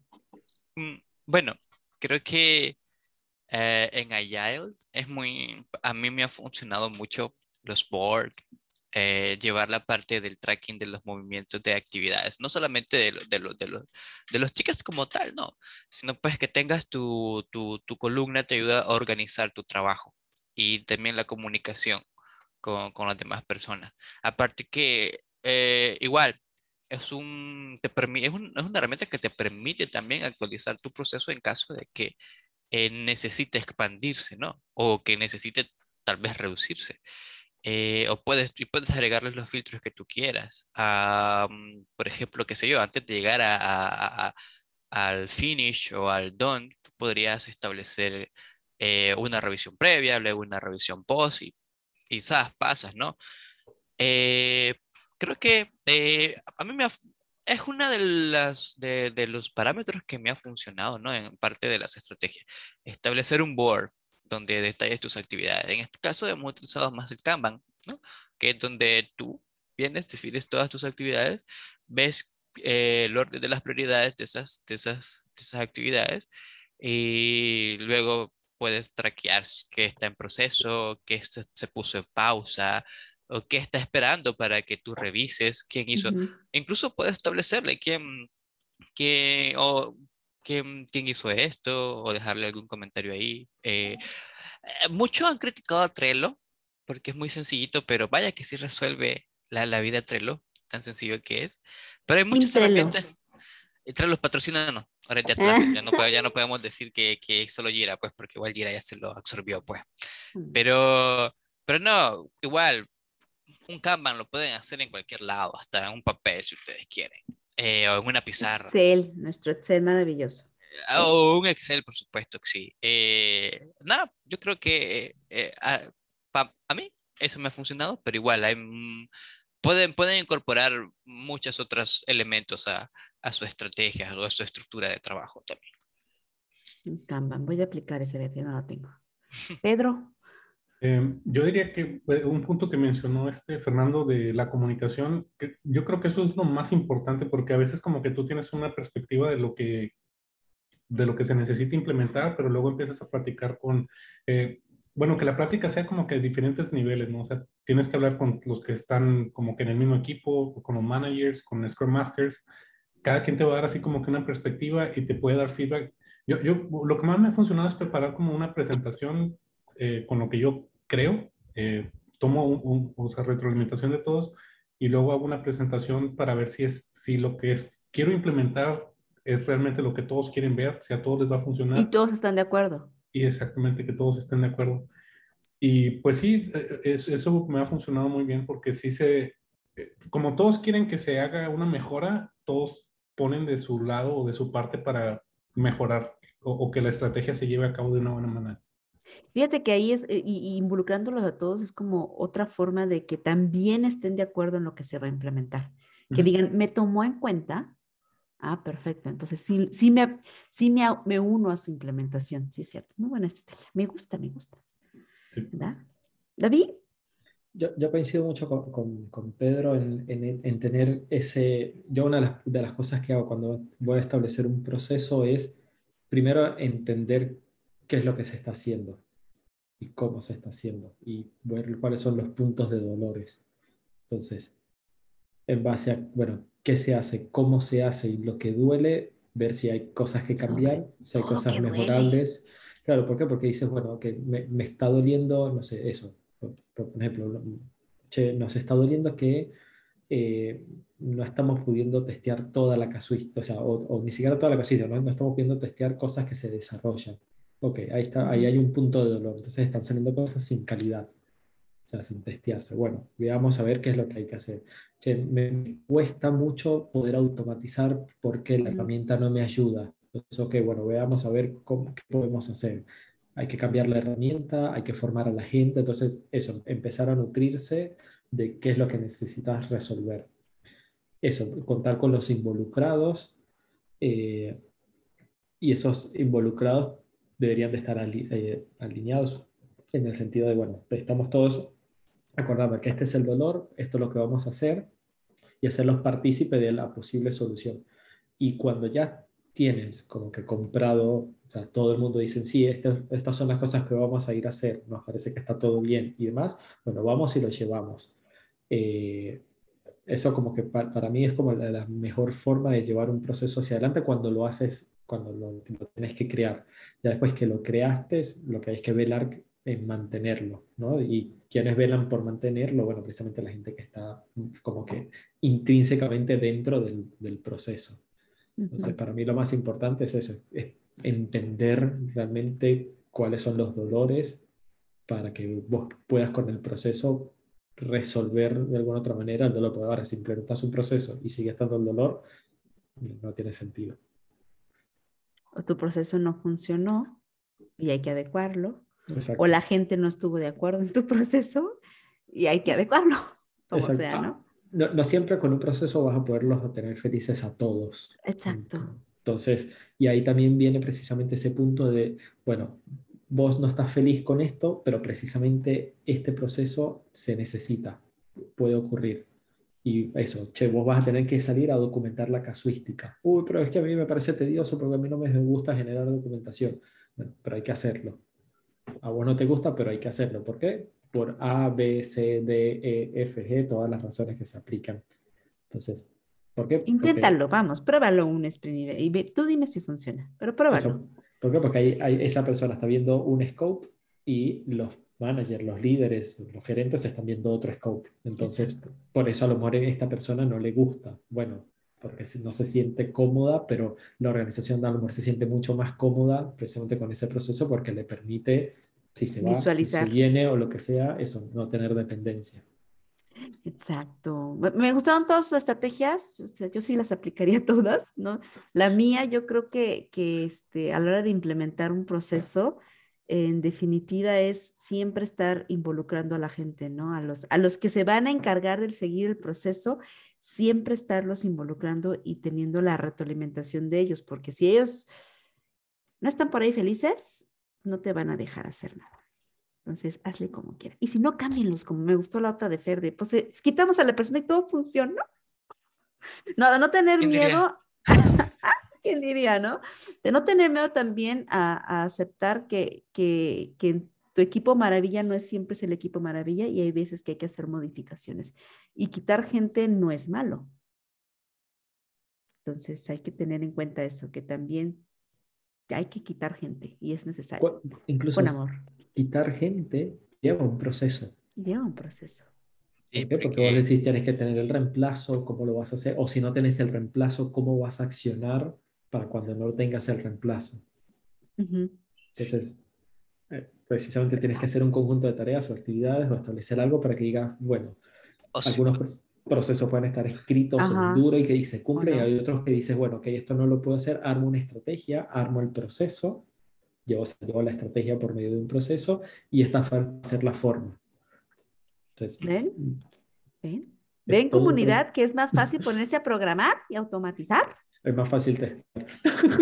Speaker 4: Mm, Bueno, creo que eh, en Agile es muy, a mí me ha funcionado mucho los board, eh, llevar la parte del tracking de los movimientos de actividades, no solamente de, lo- de, lo- de, los- de los tickets como tal, no, sino pues que tengas tu, tu, tu columna te ayuda a organizar tu trabajo y también la comunicación con, con las demás personas. Aparte que eh, igual es, un, te permi- es, un- es una herramienta que te permite también actualizar tu proceso en caso de que eh, necesite expandirse, ¿no? O que necesite tal vez reducirse. Eh, o puedes, y puedes agregarles los filtros que tú quieras. Ah, mm, por ejemplo, qué sé yo, antes de llegar al finish o al done, podrías establecer eh, una revisión previa, luego una revisión post y quizás pasas, ¿no? Eh, creo que a mí me ha- es una de las de los parámetros que me ha funcionado, ¿no? En parte de las estrategias. Establecer un board donde detalles tus actividades. En este caso hemos utilizado más el Kanban, ¿no? Que es donde tú vienes, defines todas tus actividades, ves eh, el orden de las prioridades de esas, de esas, de esas actividades y luego puedes traquear que está en proceso, que se, se puso en pausa, o qué está esperando para que tú revises quién hizo. Incluso puedes establecerle quién, quién, o quién, quién, hizo esto o dejarle algún comentario ahí. Eh, eh, muchos han criticado a Trello porque es muy sencillito, pero vaya que sí resuelve la, la vida Trello, tan sencillo que es. Pero hay muchas herramientas. Trello los patrocina, no. Ahora ya, ya, no, (laughs) ya no podemos decir que, que solo Gira, pues, porque igual Gira ya se lo absorbió, pues. Mm. Pero, pero no, igual, un Kanban lo pueden hacer en cualquier lado, hasta en un papel si ustedes quieren, eh, o en una pizarra.
Speaker 1: Excel, nuestro Excel maravilloso.
Speaker 4: Eh, o un Excel, por supuesto que sí. Eh, nada, yo creo que a, a, mí eso me ha funcionado, pero igual hay, pueden, pueden incorporar muchos otros elementos a, a su estrategia o a su estructura de trabajo también.
Speaker 1: Kanban, voy a aplicar ese, ya no lo tengo. Pedro.
Speaker 3: Em, yo diría que un punto que mencionó este Fernando de la comunicación, que yo creo que eso es lo más importante porque a veces como que tú tienes una perspectiva de lo que de lo que se necesita implementar, pero luego empiezas a platicar con, eh, bueno, que la plática sea como que de diferentes niveles, ¿no? O sea, tienes que hablar con los que están como que en el mismo equipo, con los managers, con Scrum Masters, cada quien te va a dar así como que una perspectiva y te puede dar feedback. Yo, yo lo que más me ha funcionado es preparar como una presentación eh, con lo que yo creo, eh, tomo un, o sea, retroalimentación de todos y luego hago una presentación para ver si, es, si lo que es, quiero implementar es realmente lo que todos quieren ver, si a todos les va a funcionar.
Speaker 1: Y todos están de acuerdo.
Speaker 3: Y exactamente, que todos estén de acuerdo. Y pues sí, eh, eso me ha funcionado muy bien porque sí se, como todos quieren que se haga una mejora, todos ponen de su lado o de su parte para mejorar o que la estrategia se lleve a cabo de una buena manera.
Speaker 1: Fíjate que ahí es, eh, y, involucrándolos a todos, es como otra forma de que también estén de acuerdo en lo que se va a implementar. Que digan, me tomó en cuenta. Ah, perfecto. Entonces, sí, sí, me, sí me, me uno a su implementación. Sí, es cierto. Muy buena estrategia. Me gusta, me gusta. ¿Verdad? David.
Speaker 2: Yo, yo, coincido mucho con, con, con Pedro en, en, en, tener ese... Yo una de las, de las cosas que hago cuando voy a establecer un proceso es primero entender qué es lo que se está haciendo y cómo se está haciendo y ver cuáles son los puntos de dolores. Entonces, en base a, bueno, qué se hace, cómo se hace y lo que duele, ver si hay cosas que cambiar, si hay cosas mejorables. Claro, ¿por qué? Porque dices, bueno, que me, me, está doliendo, no sé, eso. Por, ejemplo, che, nos está doliendo que eh, no estamos pudiendo testear toda la casuística, o sea, o, ni siquiera toda la casuística, ¿no? no estamos pudiendo testear cosas que se desarrollan. Ok, ahí, está, ahí hay un punto de dolor. Entonces están saliendo cosas sin calidad, o sea, sin testearse. Bueno, veamos a ver qué es lo que hay que hacer. Che, me cuesta mucho poder automatizar porque la herramienta no me ayuda. Entonces, ok, bueno, veamos a ver cómo, qué podemos hacer. Hay que cambiar la herramienta, hay que formar a la gente. Entonces, eso, empezar a nutrirse de qué es lo que necesitas resolver. Eso, contar con los involucrados. Eh, y esos involucrados deberían de estar eh, alineados en el sentido de, bueno, estamos todos acordando que este es el dolor, esto es lo que vamos a hacer y hacerlos partícipe de la posible solución. Y cuando ya tienes como que comprado, o sea, todo el mundo dice, sí, estas son las cosas que vamos a ir a hacer, nos parece que está todo bien y demás, bueno, vamos y lo llevamos. Eh, eso como que para, mí es como la, la, mejor forma de llevar un proceso hacia adelante cuando lo haces cuando lo, tienes que crear. Ya después que lo creaste, lo que hay que velar es mantenerlo, ¿no? Y quienes velan por mantenerlo, bueno, precisamente la gente que está como que intrínsecamente dentro del, del proceso. Entonces, para mí lo más importante es eso, es entender realmente cuáles son los dolores para que vos puedas con el proceso resolver de alguna otra manera el dolor. Porque ahora, si implementas un proceso y sigue estando el dolor, no tiene sentido
Speaker 1: o tu proceso no funcionó y hay que adecuarlo, o la gente no estuvo de acuerdo en tu proceso y hay que adecuarlo, (laughs) como sea, ¿no?
Speaker 2: ¿no? ¿no? siempre con un proceso vas a poderlos tener felices a todos.
Speaker 1: Exacto.
Speaker 2: Entonces, y ahí también viene precisamente ese punto de, bueno, vos no estás feliz con esto, pero precisamente este proceso se necesita, puede ocurrir. Y eso, che, vos vas a tener que salir a documentar la casuística. Uy, pero es que a mí me parece tedioso porque a mí no me gusta generar documentación. Bueno, pero hay que hacerlo. a vos no te gusta, pero hay que hacerlo. ¿Por qué? Por A, B, C, D, E, F, G, todas las razones que se aplican. Entonces, ¿por qué?
Speaker 1: Inténtalo, vamos, pruébalo un sprint y tú dime si funciona, pero pruébalo.
Speaker 2: ¿Por qué? Porque hay, esa persona está viendo un scope y los managers, los líderes, los gerentes están viendo otro scope. Entonces, por eso a lo mejor a esta persona no le gusta. Bueno, porque no se siente cómoda, pero la organización a lo mejor se siente mucho más cómoda precisamente con ese proceso porque le permite, si se va, si se viene o lo que sea, eso, no tener dependencia.
Speaker 1: Exacto. Me gustaron todas sus estrategias, yo sí las aplicaría (laughs) todas, ¿no? La mía, yo creo que, que este, a la hora de implementar un proceso, en definitiva es siempre estar involucrando a la gente, ¿no? A los, a los que se van a encargar de seguir el proceso, siempre estarlos involucrando y teniendo la retroalimentación de ellos, porque si ellos no están por ahí felices, no te van a dejar hacer nada. Entonces, hazle como quieras. Y si no, cámbienlos, como me gustó la otra de Ferde. Pues eh, quitamos a la persona y todo funciona. (laughs) No, no tener miedo. ¿Quién diría, no? De no tener miedo también a, aceptar que, que, que tu equipo maravilla no es siempre es el equipo maravilla y hay veces que hay que hacer modificaciones. Y quitar gente no es malo. Entonces hay que tener en cuenta eso, que también hay que quitar gente y es necesario.
Speaker 2: Incluso con amor quitar gente lleva un proceso.
Speaker 1: Lleva un proceso.
Speaker 2: ¿Por qué? Porque vos decís tienes que tener el reemplazo, cómo lo vas a hacer, o si no tenés el reemplazo, cómo vas a accionar para cuando no tengas el reemplazo. Entonces, eh, precisamente tienes que hacer un conjunto de tareas o actividades o establecer algo para que digas, bueno, algunos procesos pueden estar escritos en duro y que se cumple, y hay otros que dices, bueno, ok, esto no lo puedo hacer, armo una estrategia, armo el proceso llevó, la estrategia por medio de un proceso y esta va a ser la forma.
Speaker 1: ¿Ven? Mm, ¿Ven? ¿Ven comunidad que es más fácil ponerse a programar y automatizar?
Speaker 2: Es más fácil testar.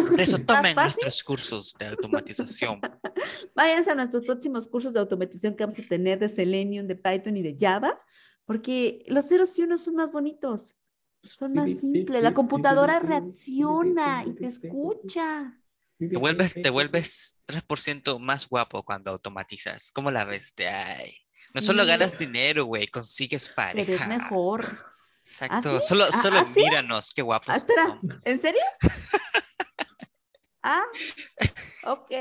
Speaker 4: Por eso tomen nuestros cursos de automatización. (laughs)
Speaker 1: Váyanse a nuestros próximos cursos de automatización que vamos a tener de Selenium, de Python y de Java, porque los ceros y unos son más bonitos, son más simples. La computadora reacciona y te escucha.
Speaker 4: Te vuelves, te vuelves 3% más guapo cuando automatizas. ¿Cómo la ves? De ay. No solo ganas dinero, güey, consigues pareja.
Speaker 1: Eres mejor.
Speaker 4: Exacto. ¿Ah, solo, ¿Ah, solo ¿ah, míranos, qué guapos.
Speaker 1: espera, ¿en serio? (laughs) ah, ok.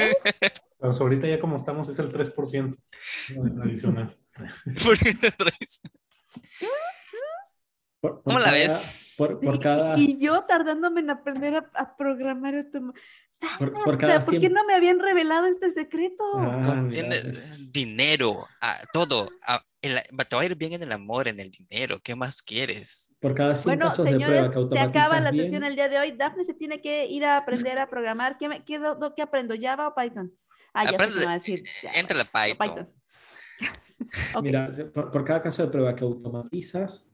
Speaker 3: Pues ahorita ya como estamos es el 3% adicional.
Speaker 4: ¿Cómo la ves?
Speaker 2: Por, cada...
Speaker 1: Y yo tardándome en aprender a, programar esto. Por, por, qué no me habían revelado este secreto?
Speaker 4: Ah, dinero, todo. Te va a ir bien en el amor, en el dinero. ¿Qué más quieres?
Speaker 2: Por cada 100
Speaker 1: bueno,
Speaker 2: casos
Speaker 1: señores,
Speaker 2: de prueba
Speaker 1: se acaba la sesión el día de hoy. Dafne se tiene que ir a aprender a programar. ¿Qué, qué, qué aprendo? ¿Java o Python?
Speaker 4: Ah, ya Aprende, sé va a decir. entra la Python. (laughs)
Speaker 2: Mira, por, cada caso de prueba que automatizas,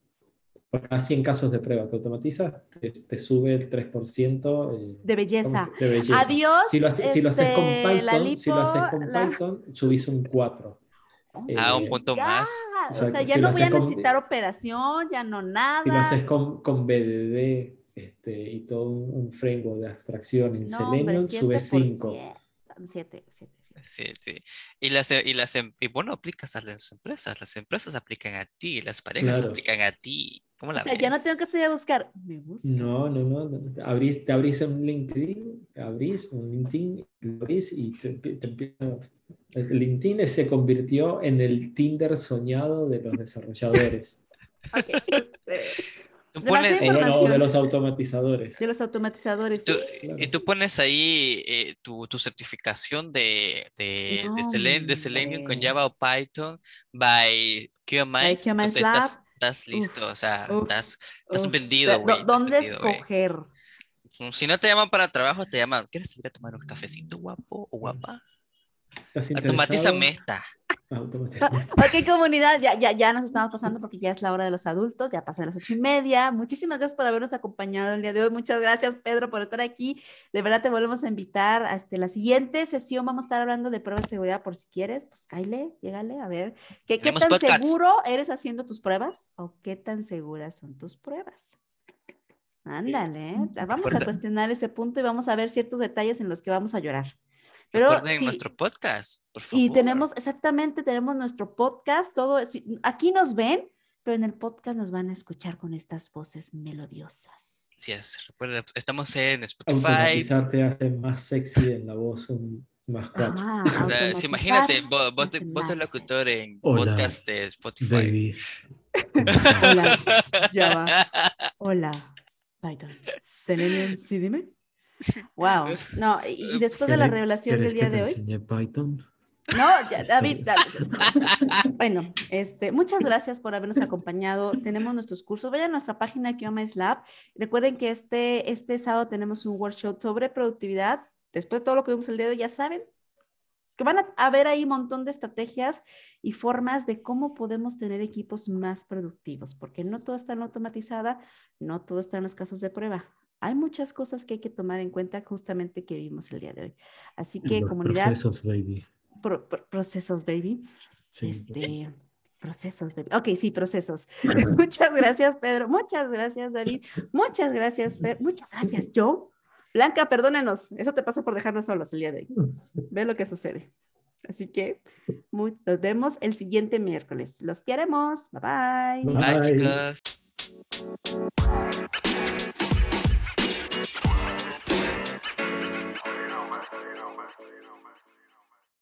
Speaker 2: por cada 100 casos de prueba que automatizas, te, sube el 3%
Speaker 1: eh, de, belleza. Adiós.
Speaker 2: Si lo, haces, si lo haces con este, Python, si lo haces con Python, subís un 4.
Speaker 4: Ah, un punto más.
Speaker 1: O sea, ya no voy a necesitar operación, ya no nada.
Speaker 2: Si lo haces con, con BDD este, y todo un, framework de abstracción en Selenium, sube 5.
Speaker 1: 7, 7.
Speaker 4: Sí, sí. Y, las, y, las, em, y bueno, aplicas a las empresas, las empresas aplican a ti, las parejas aplican a ti. ¿Cómo la o sea,
Speaker 1: ya no tengo que estudiar a buscar, me
Speaker 2: No, no, no. Abrís, te abrís un LinkedIn, abrís un LinkedIn, abrís y te, te empieza... LinkedIn se convirtió en el Tinder soñado de los desarrolladores. (laughs)
Speaker 4: Tú pones,
Speaker 2: de los automatizadores.
Speaker 1: De los automatizadores.
Speaker 4: Y tú pones ahí eh, tu, tu, certificación de, de, de, Selenium, con Java o Python by QMI. estás, estás, listo, o sea, estás, estás vendido, güey.
Speaker 1: ¿Dónde escoger?
Speaker 4: Si no te llaman para trabajo, te llaman, ¿quieres ir a tomar un cafecito guapo o guapa? Automatízame esta.
Speaker 1: Ok, comunidad, ya, ya, ya nos estamos pasando porque ya es la hora de los adultos, ya pasan las ocho y media. Muchísimas gracias por habernos acompañado el día de hoy. Muchas gracias, Pedro, por estar aquí. De verdad te volvemos a invitar a este, la siguiente sesión. Vamos a estar hablando de pruebas de seguridad por si quieres. Pues cáile, llégale, a ver. ¿Qué, qué tan seguro eres haciendo tus pruebas o qué tan seguras son tus pruebas? Ándale, vamos a cuestionar ese punto y vamos a ver ciertos detalles en los que vamos a llorar. Pero
Speaker 4: Recuerden
Speaker 1: sí,
Speaker 4: nuestro podcast, por favor.
Speaker 1: y tenemos, exactamente, tenemos nuestro podcast, todo, sí, aquí nos ven, pero en el podcast nos van a escuchar con estas voces melodiosas.
Speaker 4: Así es, recuerden, estamos en Spotify.
Speaker 2: Automatizar te hace más sexy en la voz, un más catchy.
Speaker 1: Ah, (laughs)
Speaker 4: O sea, si imagínate, vos, vos, vos sos locutor en
Speaker 2: Hola,
Speaker 4: podcast de Spotify.
Speaker 2: Baby.
Speaker 1: Hola, ya va. (laughs) Hola, Python. Selenium, sí, dime. Wow. No, y y después de la
Speaker 2: ¿Querés-
Speaker 1: revelación del día
Speaker 2: que te
Speaker 1: de hoy.
Speaker 2: enseñe Python?
Speaker 1: No, ya, (laughs) David, dale. (laughs) Bueno, este, muchas gracias por habernos acompañado. Tenemos nuestros cursos. Vayan a nuestra página QMS Lab. Recuerden que este, este sábado tenemos un workshop sobre productividad. Después de todo lo que vimos el día de hoy, ya saben que van a, a ver ahí un montón de estrategias y formas de cómo podemos tener equipos más productivos, porque no todo está en automatizada, no todo está en los casos de prueba. Hay muchas cosas que hay que tomar en cuenta justamente que vimos el día de hoy. Así que
Speaker 2: Los
Speaker 1: comunidad,
Speaker 2: procesos, baby.
Speaker 1: pro- pro- procesos, baby.
Speaker 2: Sí.
Speaker 1: Este, procesos, baby. Ok, sí, procesos. (laughs) (laughs) muchas gracias, Pedro. Muchas gracias, David. Muchas gracias, Fer. Muchas gracias, Joe. Blanca, perdónanos. Eso te pasa por dejarnos solos el día de hoy. (laughs) Ve lo que sucede. Así que muy- nos vemos el siguiente miércoles. Los queremos. Bye bye.
Speaker 4: Bye,
Speaker 2: Bye.
Speaker 4: chicos.